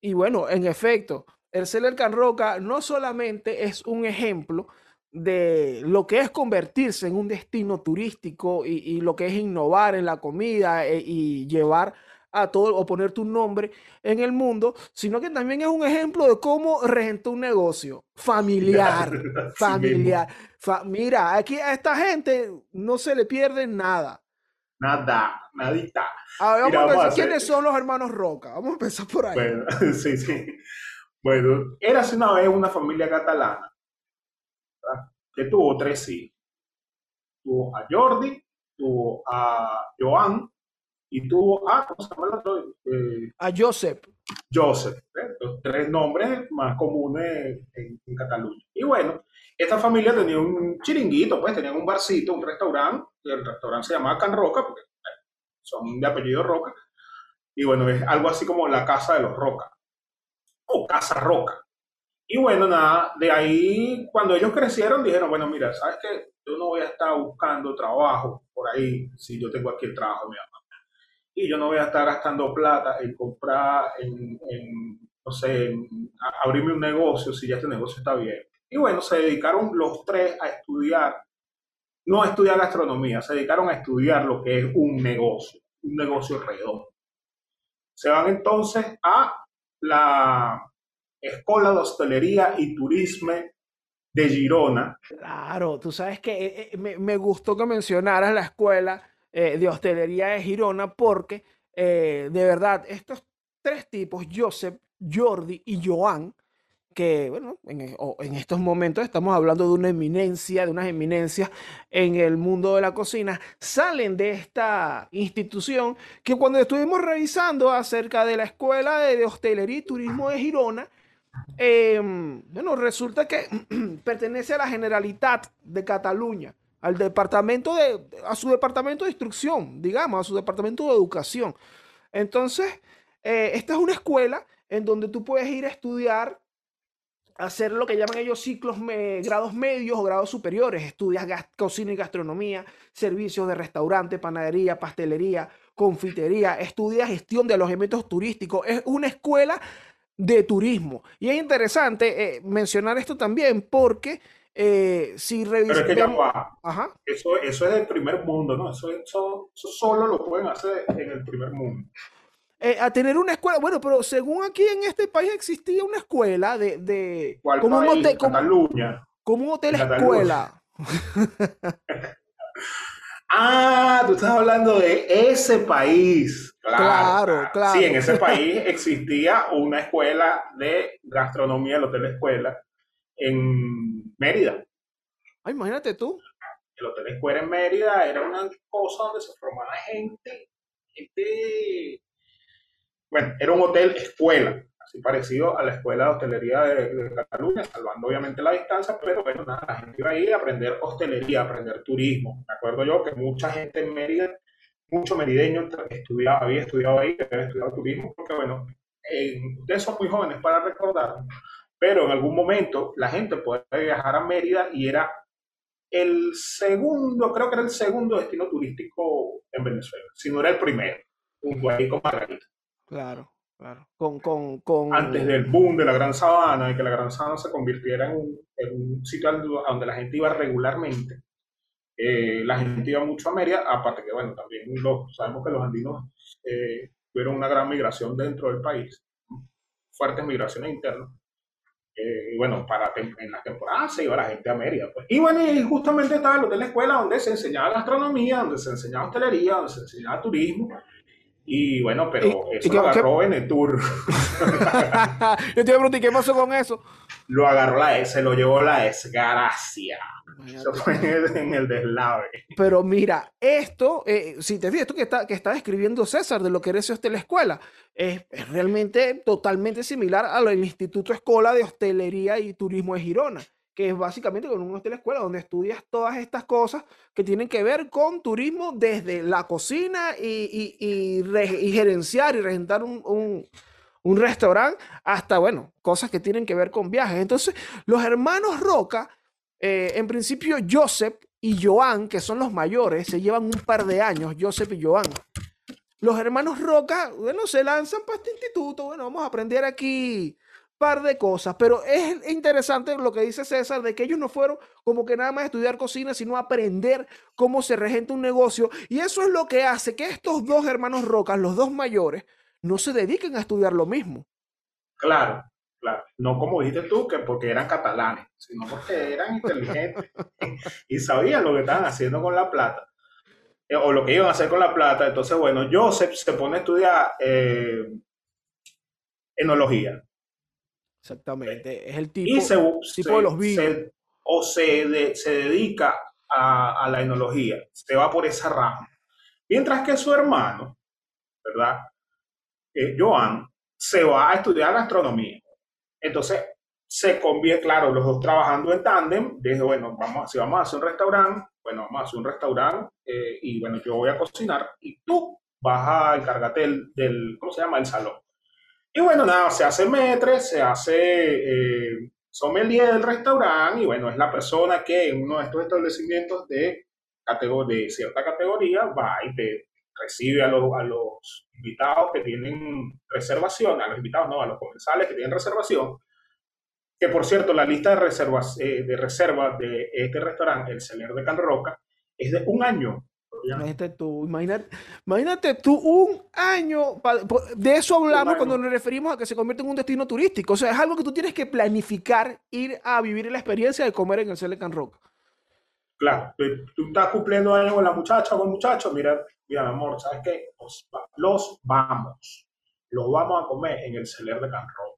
y bueno, en efecto, el Celer Can Roca no solamente es un ejemplo, de lo que es convertirse en un destino turístico y, lo que es innovar en la comida eh, y llevar a todo o poner tu nombre en el mundo, sino que también es un ejemplo de cómo regenta un negocio familiar, <laughs> familiar. mira, aquí a esta gente no se le pierde nada. Nada, nadita. vamos, ¿quiénes son los hermanos Roca? Vamos a empezar por ahí. Bueno, <laughs> sí, sí. Bueno, eras una vez una familia catalana que tuvo tres hijos. Tuvo a Jordi, tuvo a Joan y tuvo a, ¿cómo se llama el otro? Eh, a Joseph. Joseph, ¿eh? los tres nombres más comunes en, Cataluña. Y bueno, esta familia tenía un chiringuito, pues tenían un barcito, un restaurante, el restaurante se llamaba Can Roca, porque son de apellido Roca, y bueno, es algo así como la casa de los Roca, o Casa Roca. Y bueno, nada, de ahí, cuando ellos crecieron, dijeron, bueno, mira, ¿sabes qué? Yo no voy a estar buscando trabajo por ahí si yo tengo aquí el trabajo mi mamá. Y yo no voy a estar gastando plata en comprar, en, no sé, abrirme un negocio si ya este negocio está bien. Y bueno, se dedicaron los tres a estudiar, no a estudiar gastronomía, se dedicaron a estudiar lo que es un negocio, un negocio redondo. Se van entonces a la Escuela de Hostelería y Turismo de Girona. Claro, tú sabes que eh, eh, me, gustó que mencionaras la Escuela eh, de Hostelería de Girona porque de verdad estos tres tipos, Joseph, Jordi y Joan, que, bueno, en, en, estos momentos estamos hablando de una eminencia, de unas eminencias en el mundo de la cocina, salen de esta institución que cuando estuvimos revisando acerca de la Escuela de, Hostelería y Turismo de Girona, em, bueno, resulta que <clears throat> pertenece a la Generalitat de Cataluña, al departamento de, a su departamento de instrucción, digamos, a su departamento de educación. Entonces, eh, esta es una escuela en donde tú puedes ir a estudiar hacer lo que llaman ellos ciclos grados medios o grados superiores. Estudias cocina y gastronomía, servicios de restaurante, panadería, pastelería, confitería, estudias gestión de alojamientos turísticos. Es una escuela de turismo. Y es interesante eh, mencionar esto también porque eh, si revisamos... Eso, eso es del primer mundo, ¿no? eso, eso solo lo pueden hacer en el primer mundo. Eh, a tener una escuela. Bueno, pero según aquí en este país existía una escuela de. de como, un hotel, como, un hotel escuela. <laughs> ah, tú estás hablando de ese país. Claro, claro, Sí, en ese país existía una escuela de gastronomía, el hotel escuela, en Mérida. Ay, imagínate tú. El hotel escuela en Mérida era una cosa donde se formaba gente, gente bueno, era un hotel escuela, así parecido a la escuela de hostelería de, Cataluña, salvando obviamente la distancia, pero bueno, nada, la gente iba a ir a aprender hostelería, a aprender turismo. Me acuerdo yo que mucha gente en Mérida, muchos merideños estudiaba, había estudiado ahí, había estudiado turismo, porque bueno, ustedes son muy jóvenes para recordar, pero en algún momento la gente puede viajar a Mérida y era el segundo, creo que era el segundo destino turístico en Venezuela, si no era el primero, junto ahí con Margarita. Claro, claro. Con, con, con... Antes del boom de la Gran Sabana y que la Gran Sabana se convirtiera en un, en un sitio donde la gente iba regularmente, eh, la gente iba mucho a Mérida, aparte que, bueno, también sabemos que los andinos eh, tuvieron una gran migración dentro del país, fuertes migraciones internas. Eh, y bueno, para en las temporadas se iba la gente a Mérida. Pues. Y bueno, y justamente estaba el hotel de la escuela donde se enseñaba gastronomía, donde se enseñaba hostelería, donde se enseñaba turismo. Y bueno, pero eso lo agarró en el tour. <laughs> Yo te pregunté, ¿qué pasó con eso? Lo agarró la se lo llevó la desgracia. Eso fue en el deslave. Pero mira, esto, eh, si te fijas, esto que está, que está describiendo César de lo que era ese hostel escuela, es, es realmente totalmente similar al Instituto Escola de Hostelería y Turismo de Girona que es básicamente con un hotel escuela donde estudias todas estas cosas que tienen que ver con turismo desde la cocina y, gerenciar y regentar un, restaurante hasta, bueno, cosas que tienen que ver con viajes. Entonces, los hermanos Roca, eh, en principio Joseph y Joan, que son los mayores, se llevan un par de años, Joseph y Joan. Los hermanos Roca, bueno, se lanzan para este instituto, bueno, vamos a aprender aquí par de cosas, pero es interesante lo que dice César de que ellos no fueron como que nada más estudiar cocina, sino aprender cómo se regenta un negocio. Y eso es lo que hace que estos dos hermanos Rocas, los dos mayores, no se dediquen a estudiar lo mismo. Claro, claro. No como dijiste tú, que porque eran catalanes, sino porque eran inteligentes <laughs> y sabían lo que estaban haciendo con la plata. Eh, o lo que iban a hacer con la plata. Entonces, bueno, Joseph se pone a estudiar eh, enología Exactamente, es el tipo, tipo de los vinos. o se, se dedica a, la enología, se va por esa rama. Mientras que su hermano, ¿verdad? Eh, Joan, se va a estudiar gastronomía. Entonces, se conviene, claro, los dos trabajando en tándem, dije, bueno, vamos, si vamos a hacer un restaurante, bueno, vamos a hacer un restaurante eh, y bueno, yo voy a cocinar y tú vas a encargarte del, del, ¿cómo se llama? El salón. Y bueno, nada, se hace metre, se hace, eh, sommelier del restaurante y bueno, es la persona que en uno de estos establecimientos de, de cierta categoría va y te recibe a los, a los invitados que tienen reservación, a los invitados no, a los comensales que tienen reservación, que por cierto, la lista de reservas eh, de reservas de este restaurante, el Celer de Can Roca, es de un año. Imagínate tú, imagínate, tú un año, de eso hablamos cuando nos referimos a que se convierte en un destino turístico, o sea, es algo que tú tienes que planificar, ir a vivir la experiencia de comer en el Celer Can Roca. Claro, tú estás cumpliendo años con la muchacha o con el muchacho, mira, mira, amor, ¿sabes qué? Los, vamos, los vamos a comer en el Celer de Can Roca.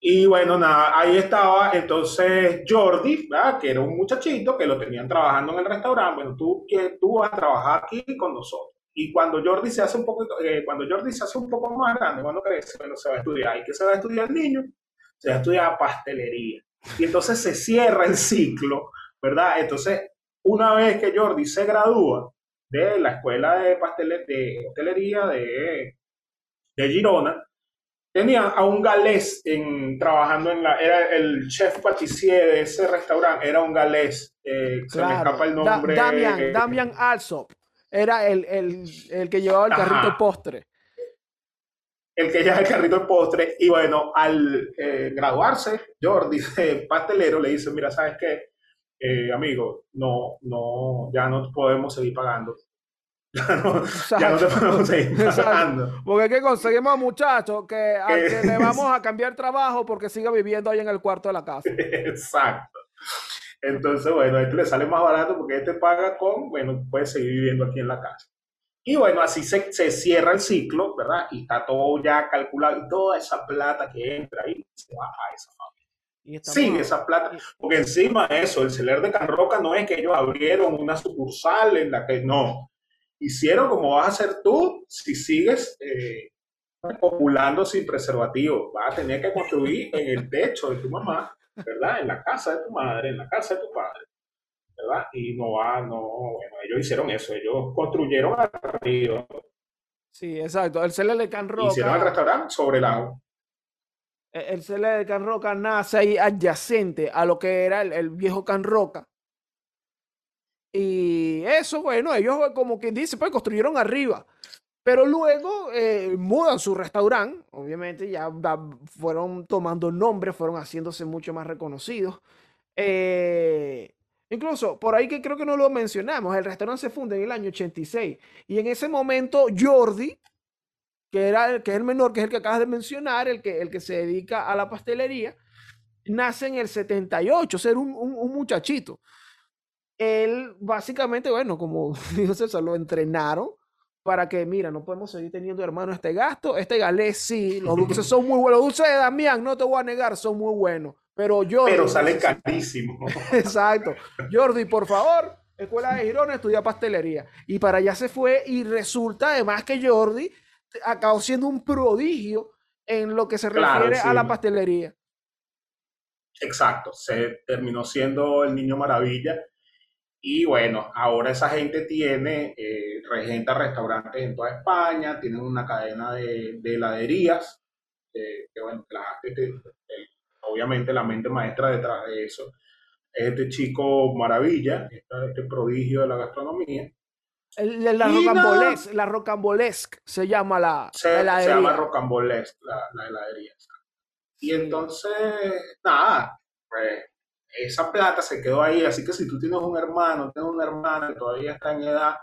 Y bueno, nada, ahí estaba entonces Jordi, ¿verdad? que era un muchachito que lo tenían trabajando en el restaurante. Bueno, tú, que tú vas a trabajar aquí con nosotros. Y cuando Jordi se hace un poco, eh, cuando Jordi se hace un poco más grande, cuando crece, bueno, se va a estudiar. ¿Y qué se va a estudiar el niño? Se va a estudiar pastelería. Y entonces se cierra el ciclo, ¿verdad? Entonces, una vez que Jordi se gradúa de la escuela de, de hostelería de, de Girona, tenía a un galés en, trabajando en la, era el chef patissier de ese restaurante, era un galés, eh, se me escapa el nombre. Damian, eh, Damian Alsop, era el, que llevaba el carrito de postre. El que lleva el carrito de postre, y bueno, al eh, graduarse, Jordi, <laughs> pastelero, le dice, mira, ¿sabes qué? amigo, no, no, ya no podemos seguir pagando ya no, te podemos seguir Porque es que conseguimos muchachos que, que le vamos <laughs> a cambiar trabajo porque siga viviendo ahí en el cuarto de la casa. Exacto. Entonces, bueno, a este le sale más barato porque este paga con, bueno, puede seguir viviendo aquí en la casa. Y bueno, así se, se cierra el ciclo, ¿verdad? Y está todo ya calculado y toda esa plata que entra ahí se va a esa familia. Sí, esa plata, porque encima de eso, el celer de Canroca no es que ellos abrieron una sucursal en la que no, hicieron como vas a hacer tú si sigues eh, populando sin preservativo. Vas a tener que construir en el techo de tu mamá, ¿verdad? En la casa de tu madre, en la casa de tu padre, ¿verdad? Y no va, no, bueno, ellos hicieron eso, ellos construyeron arriba. Sí, exacto. El CL de Can Roca. Hicieron el restaurante sobre el agua. El CL de Can Roca nace ahí adyacente a lo que era el, el viejo Can Roca y eso, bueno, ellos como quien dice, pues construyeron arriba. Pero luego eh, mudan su restaurante, obviamente ya fueron tomando nombre, fueron haciéndose mucho más reconocidos. Eh, incluso, por ahí que creo que no lo mencionamos, el restaurante se funda en el año 86. Y en ese momento Jordi, que, era, el, que es el menor, que es el que acabas de mencionar, el que, el que se dedica a la pastelería, nace en el 78, ser un, un muchachito él básicamente, bueno, como <laughs> dijo César, lo entrenaron para que, mira, no podemos seguir teniendo, hermano, este gasto. Este galés sí, los dulces <laughs> son muy buenos. Los dulces de Damián, no te voy a negar, son muy buenos. Pero yo. Pero salen <laughs> carísimos. Exacto. Jordi, por favor, Escuela de Girona, estudia pastelería. Y para allá se fue y resulta además que Jordi acabó siendo un prodigio en lo que se refiere a la pastelería. Exacto, se terminó siendo el niño maravilla y bueno, ahora esa gente tiene, eh, regenta restaurantes en toda España, tienen una cadena de, heladerías, que bueno, obviamente la mente maestra detrás de eso es este chico maravilla, este, prodigio de la gastronomía. la, rocambolesque, se llama la, heladería. Se llama rocambolesque la, heladería. Y entonces, nada, pues esa plata se quedó ahí, así que si tú tienes un hermano, tienes una hermana que todavía está en edad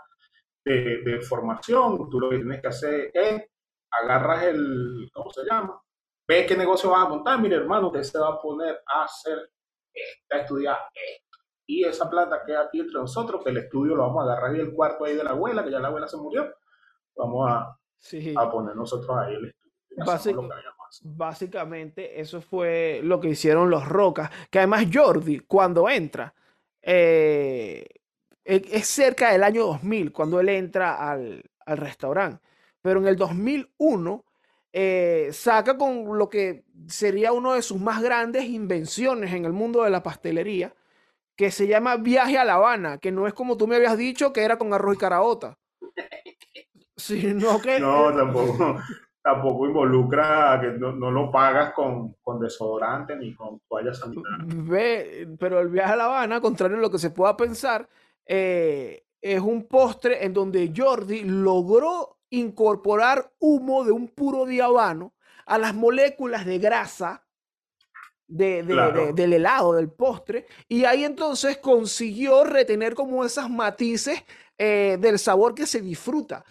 de, formación, tú lo que tienes que hacer es agarras el, ¿cómo se llama? Ves qué negocio vas a montar, mire hermano, usted se va a poner a hacer a estudiar esto. Y esa plata queda aquí entre nosotros, que el estudio lo vamos a agarrar y el cuarto ahí de la abuela, que ya la abuela se murió, vamos a, a poner nosotros ahí el estudio básicamente eso fue lo que hicieron los Rocas, que además Jordi cuando entra, eh, e, es cerca del año 2000 cuando él entra al, restaurante, pero en el 2001 eh, saca con lo que sería una de sus más grandes invenciones en el mundo de la pastelería, que se llama Viaje a La Habana, que no es como tú me habías dicho que era con arroz y caraota. <laughs> Sino que. No, tampoco. Tampoco involucra que no, lo pagas con, con, desodorante ni con toallas sanitarias. Ve, pero el viaje a La Habana, contrario a lo que se pueda pensar, eh, es un postre en donde Jordi logró incorporar humo de un puro diabano a las moléculas de grasa de, del helado, del postre, y ahí entonces consiguió retener como esas matices eh, del sabor que se disfruta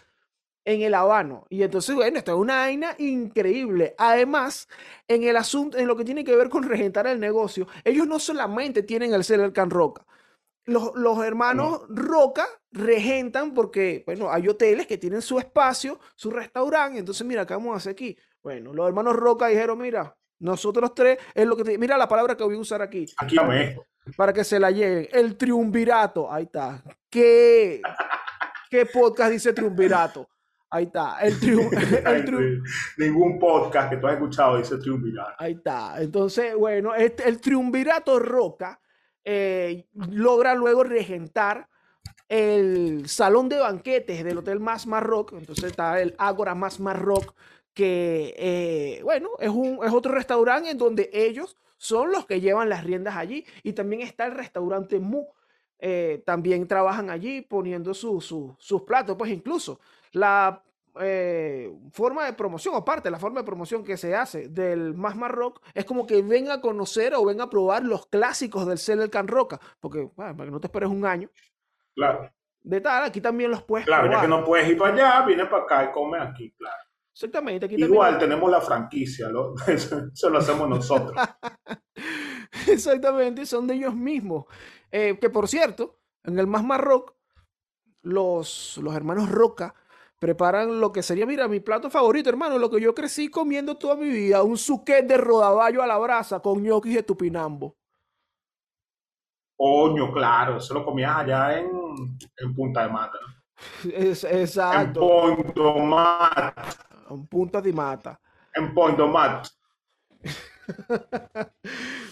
en el habano. Y entonces, bueno, esto es una vaina increíble. Además, en el asunto, en lo que tiene que ver con regentar el negocio, ellos no solamente tienen el Celler Can Roca. Los, los hermanos Roca regentan porque, bueno, hay hoteles que tienen su espacio, su restaurante. Entonces, mira, ¿qué vamos a hacer aquí? Bueno, los hermanos Roca dijeron, mira, nosotros tres es lo que te... Mira la palabra que voy a usar aquí. Aquí Para que se la lleguen. El triunvirato. Ahí está. ¿Qué, qué podcast dice triunvirato? Ahí está. El, <laughs> Ningún podcast que tú has escuchado dice triunvirato. Ahí está. Entonces, bueno, este, el triunvirato Roca eh, logra luego regentar el salón de banquetes del Hotel Más Marroc. Entonces está el Ágora Más Marroc, que, eh, bueno, es, un, es otro restaurante en donde ellos son los que llevan las riendas allí. Y también está el restaurante Mu. Eh, también trabajan allí poniendo sus platos, pues incluso la eh, forma de promoción, aparte la forma de promoción que se hace del Más Rock es como que venga a conocer o venga a probar los clásicos del Celler Can Roca, porque para que no te esperes un año. Claro. De tal, aquí también los puedes Claro, ya que no puedes ir para allá, vienes para acá y comes aquí, claro. Exactamente. Aquí Igual tenemos la franquicia, <laughs> eso, lo hacemos nosotros. <laughs> Exactamente, son de ellos mismos. Eh, que por cierto, en el Más Rock, los, los hermanos Roca preparan lo que sería, mira, mi plato favorito, hermano, lo que yo crecí comiendo toda mi vida, un suquet de rodaballo a la brasa con ñoquis de tupinambo. Coño, claro, eso lo comías allá en, en Punta de Mata. <laughs> Es, exacto. En Punta Mata. En Punta de Mata. En Punta Mata. <laughs>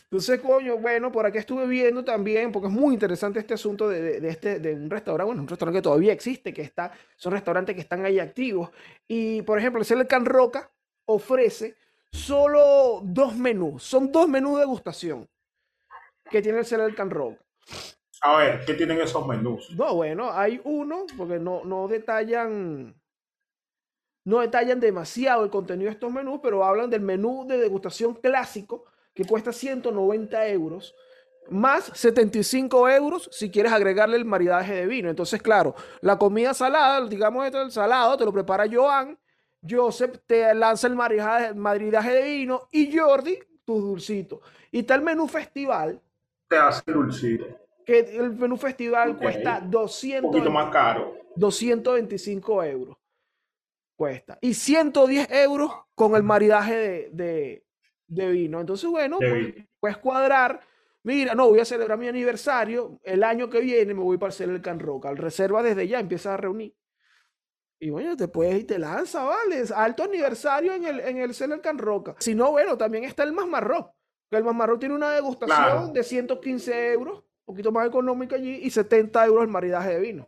Entonces, coño, bueno, por aquí estuve viendo también, porque es muy interesante este asunto de, este, de un restaurante, bueno, un restaurante que todavía existe, que está, son restaurantes que están ahí activos. Y, por ejemplo, el Can Roca ofrece solo dos menús, son dos menús de degustación que tiene el Celler Can Roca. A ver, ¿qué tienen esos menús? No, bueno, hay uno, porque no, no detallan no detallan demasiado el contenido de estos menús, pero hablan del menú de degustación clásico, que cuesta 190 euros, más 75 euros si quieres agregarle el maridaje de vino. Entonces, claro, la comida salada, digamos esto el salado, te lo prepara Joan, Joseph te lanza el maridaje, de vino y Jordi tu dulcito. Y está el menú festival. Te hace dulcito. Que el menú festival cuesta 200. Un poquito más caro. 225 euros. Cuesta. Y 110 euros con el maridaje de, de vino. Entonces, bueno, pues, puedes cuadrar. Mira, no, voy a celebrar mi aniversario. El año que viene me voy para hacer el Can Rock. Al reserva desde ya, empieza a reunir. Y bueno, te puedes y te lanza, ¿vale? Alto aniversario en el, en el Can Roca. Si no, bueno, también está el. Que el Más Marroc tiene una degustación de 115 euros, un poquito más económica allí, y 70 euros el maridaje de vino.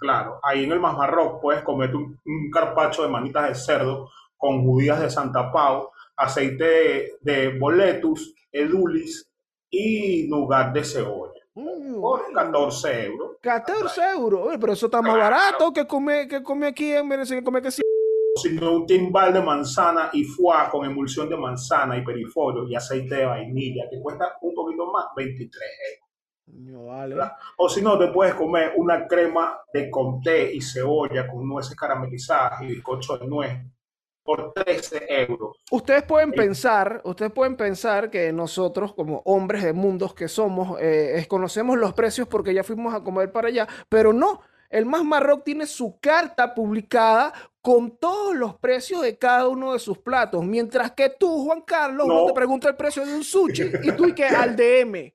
Claro, ahí en el Más Marroc puedes comer un, un carpacho de manitas de cerdo con judías de Santa Pau aceite de boletus, edulis y lugar de cebolla. Mm, por 14 euros. 14 euros, pero eso está más barato que come, que come aquí en Venezuela, que come que. Sino un timbal de manzana y foie con emulsión de manzana y perifolio y aceite de vainilla, que cuesta un poquito más, 23 euros. Vale. O si no, te puedes comer una crema de comté y cebolla con nueces caramelizadas y bizcocho de nuez por 13 euros. Ustedes pueden pensar, ustedes pueden pensar que nosotros, como hombres de mundos que somos, eh, conocemos los precios porque ya fuimos a comer para allá, pero no. El Más Marroc tiene su carta publicada con todos los precios de cada uno de sus platos, mientras que tú, Juan Carlos, no, te pregunta el precio de un sushi y tú y que al DM.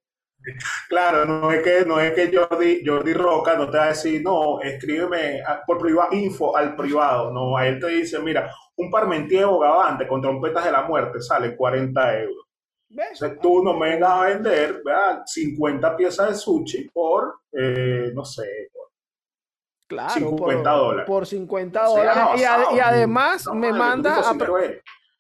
Claro, no es que, no es que Jordi, Jordi Roca no te va a decir, no, escríbeme por privado, info al privado. No, a él te dice, mira, un parmentier gavante con trompetas de la muerte sale 40 euros. Entonces tú no me vengas a vender ¿verdad? 50 piezas de sushi por, eh, no sé. Claro, 50 por, dólares. Por 50 dólares. y, además No, me vale, manda a,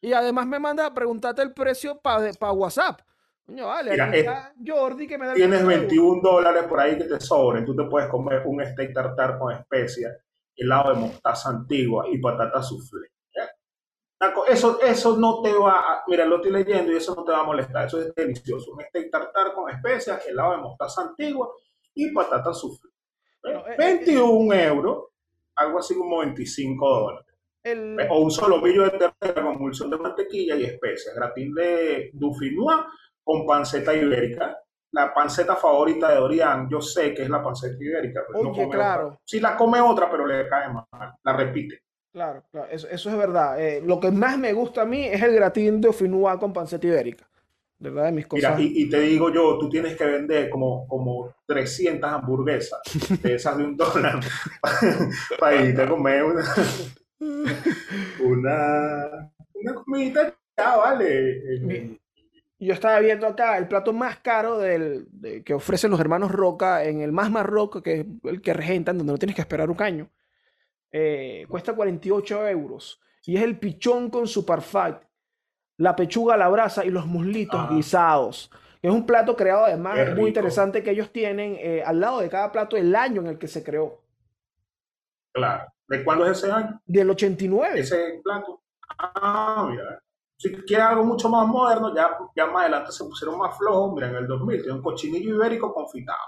y además me manda a preguntarte el precio para WhatsApp. Coño, vale, Mira, eh, está Jordi que me da Tienes precio. 21 dólares por ahí que te sobren. Tú te puedes comer un steak tartar con especias, helado de mostaza antigua y patata soufflé. Eso, eso no te va a... Mira, lo estoy leyendo y eso no te va a molestar. Eso es delicioso. Un steak tartar con especias, helado de mostaza antigua y patata soufflé. ¿eh? No, eh, 21 euros, algo así como 25 dólares. El- O un solomillo de ternera con emulsión de mantequilla y especias. Gratín de Dauphinois con panceta ibérica. La panceta favorita de Dorian, yo sé que es la panceta ibérica, pero no Oye, come claro. otra. Sí la come otra, pero le cae mal. La repite. Claro, claro, eso, eso es verdad. Eh, lo que más me gusta a mí es el gratín de Dauphinois con panceta ibérica. De verdad, de mis Mira, cosas. y, y te digo yo, tú tienes que vender como, como 300 hamburguesas de esas de un dólar <laughs> para irte a comer una, <laughs> una, una comidita, ya vale. Eh, Mi- Yo estaba viendo acá el plato más caro del, de- que ofrecen los hermanos Roca en el Más Marroco, que es el que regentan, donde no tienes que esperar un año. Eh, cuesta 48 euros. Y es el pichón con su parfait, la pechuga a la brasa y los muslitos Ah. guisados. Es un plato creado además Qué muy rico. interesante que ellos tienen eh, al lado de cada plato el año en el que se creó. Claro. ¿De cuándo es ese año? Del 89. ese plato. Ah, mira. Si quieres algo mucho más moderno, ya, ya más adelante se pusieron más flojos. Mira, en el 2000 tiene un cochinillo ibérico confitado.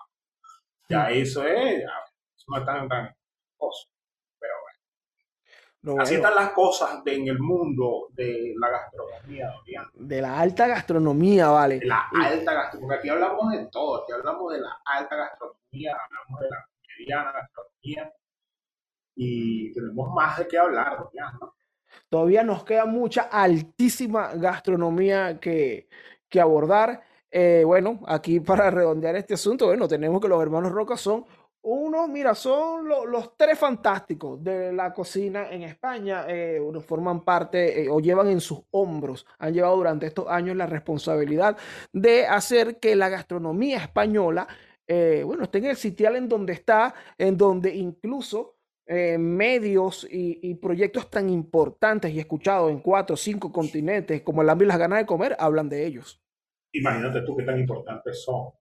Ya eso es, ya, eso no es tan, tan cosa. Pero bueno, así bueno. están las cosas de- en el mundo de la gastronomía, Dorian. De la alta gastronomía, vale. De la Y- alta gastronomía. Porque aquí hablamos de todo. Aquí hablamos de la alta gastronomía, hablamos de la mediana gastronomía. Y tenemos más de qué hablar, Dorian, ¿no? Todavía nos queda mucha altísima gastronomía que, que abordar. Eh, bueno, aquí <laughs> para redondear este asunto, bueno, tenemos que los hermanos Roca son unos, mira, son lo- los tres fantásticos de la cocina en España. eh, uno- forman parte eh, o llevan en sus hombros, han llevado durante estos años la responsabilidad de hacer que la gastronomía española, eh, bueno, esté en el sitial en donde está, en donde incluso eh, medios y, proyectos tan importantes y escuchados en cuatro o cinco continentes como el hambre y las ganas de comer hablan de ellos. Imagínate tú qué tan importantes son.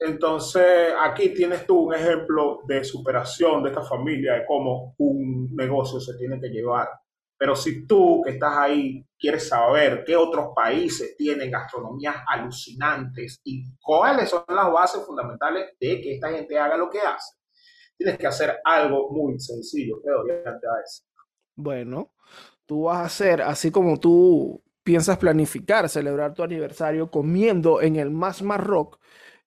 Entonces, aquí tienes tú un ejemplo de superación de esta familia, de cómo un negocio se tiene que llevar. Pero si tú que estás ahí quieres saber qué otros países tienen gastronomías alucinantes y cuáles son las bases fundamentales de que esta gente haga lo que hace, tienes que hacer algo muy sencillo. Bueno, tú vas a hacer, así como tú piensas planificar, celebrar tu aniversario comiendo en el Más Marroc,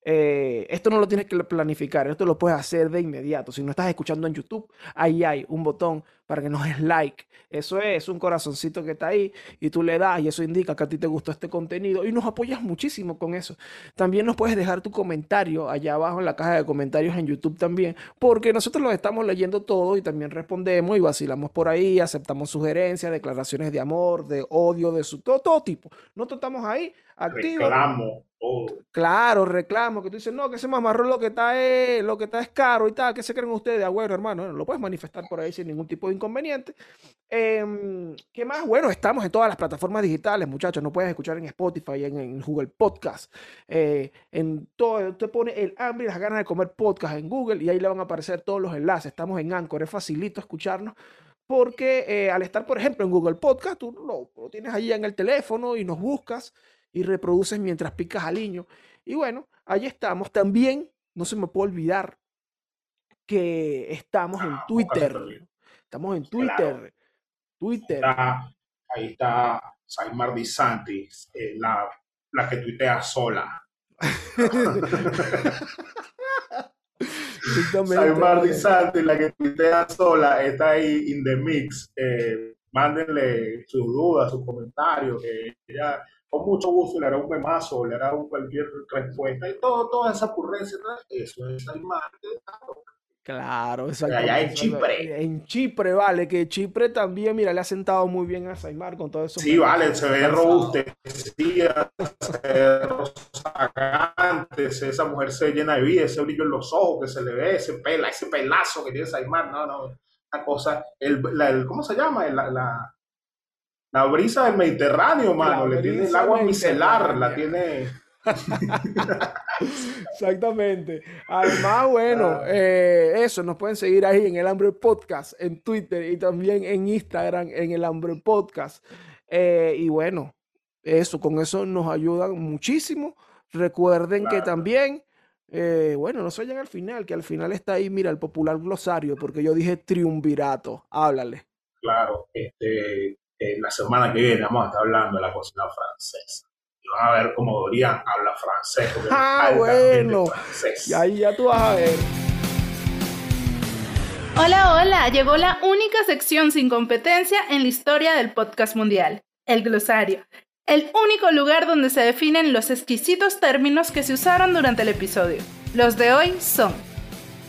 eh, esto no lo tienes que planificar, esto lo puedes hacer de inmediato. Si no estás escuchando en YouTube, ahí hay un botón para que nos <laughs> des like. Eso es un corazoncito que está ahí y tú le das y eso indica que a ti te gustó este contenido y nos apoyas muchísimo con eso. También nos puedes dejar tu comentario allá abajo en la caja de comentarios en YouTube también, porque nosotros los estamos leyendo todo y también respondemos y vacilamos por ahí, aceptamos sugerencias, declaraciones de amor, de odio, de su, todo, todo tipo. Nosotros estamos ahí, activos. Reclamo, todo. Claro, reclamo, que tú dices, no, que ese mamarrón lo que está es, lo que está es caro y tal, ¿qué se creen ustedes? Ah, bueno, hermano, lo puedes manifestar por ahí sin ningún tipo de inconveniente. Em, ¿qué más? Bueno, estamos en todas las plataformas digitales, muchachos, no puedes escuchar en Spotify, en, en Google Podcast, eh, en todo, usted pone el hambre y las ganas de comer podcast en Google y ahí le van a aparecer todos los enlaces, estamos en Anchor, es facilito escucharnos. Porque eh, al estar, por ejemplo, en Google Podcast, tú lo, lo tienes ahí en el teléfono y nos buscas y reproduces mientras picas al niño. Y bueno, ahí estamos. También no se me puede olvidar que estamos en Ah, Twitter. Estamos en Claro. Twitter. Twitter. Ahí está Saimar Di Santis, eh, la, la que tuitea sola. <laughs> Saimar Di vale. Santis, la que tuitea sola, está ahí in the mix. Eh, mándenle sus dudas, sus comentarios, que ella con mucho gusto le hará un memazo, le hará un cualquier respuesta y todo, toda esa ocurrencia, eso es Saimar. Claro, exacto. Allá en Chipre. En Chipre, vale, que Chipre también, mira, le ha sentado muy bien a Saimar con todo eso. Sí, vale, se ve robustecida, se esa mujer se llena de vida, ese brillo en los ojos que se le ve, ese pela, ese pelazo que tiene Saimar, no, no, una cosa, el, ¿cómo se llama? La, la, la, brisa del Mediterráneo, mano, le tiene el agua micelar, la tiene Exactamente. Además, bueno, ah. eh, eso, nos pueden seguir ahí en el Hambre Podcast, en Twitter y también en Instagram, en el Hambre Podcast. Eh, y bueno, eso, con eso nos ayudan muchísimo. Recuerden que también, eh, bueno, no se vayan al final, que al final está ahí, mira, el popular glosario, porque yo dije triunvirato. Háblale. Claro, este, la semana que viene vamos a estar hablando de la cocina francesa van a ver cómo Dorian habla francés. Ah, bueno. Y ahí ya tú vas a ver. Hola, hola, llegó la única sección sin competencia en la historia del podcast mundial, el glosario. El único lugar donde se definen los exquisitos términos que se usaron durante el episodio. Los de hoy son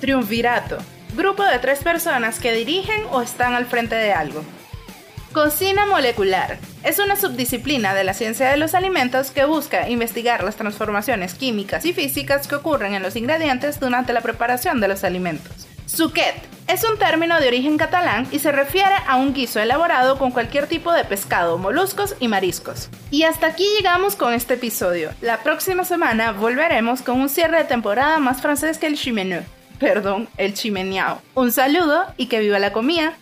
triunvirato, grupo de tres personas que dirigen o están al frente de algo. Cocina molecular. Es una subdisciplina de la ciencia de los alimentos que busca investigar las transformaciones químicas y físicas que ocurren en los ingredientes durante la preparación de los alimentos. Suquet es un término de origen catalán y se refiere a un guiso elaborado con cualquier tipo de pescado, moluscos y mariscos. Y hasta aquí llegamos con este episodio. La próxima semana volveremos con un cierre de temporada más francés que el chimeneu. Perdón, el chimeneao. Un saludo y que viva la comida.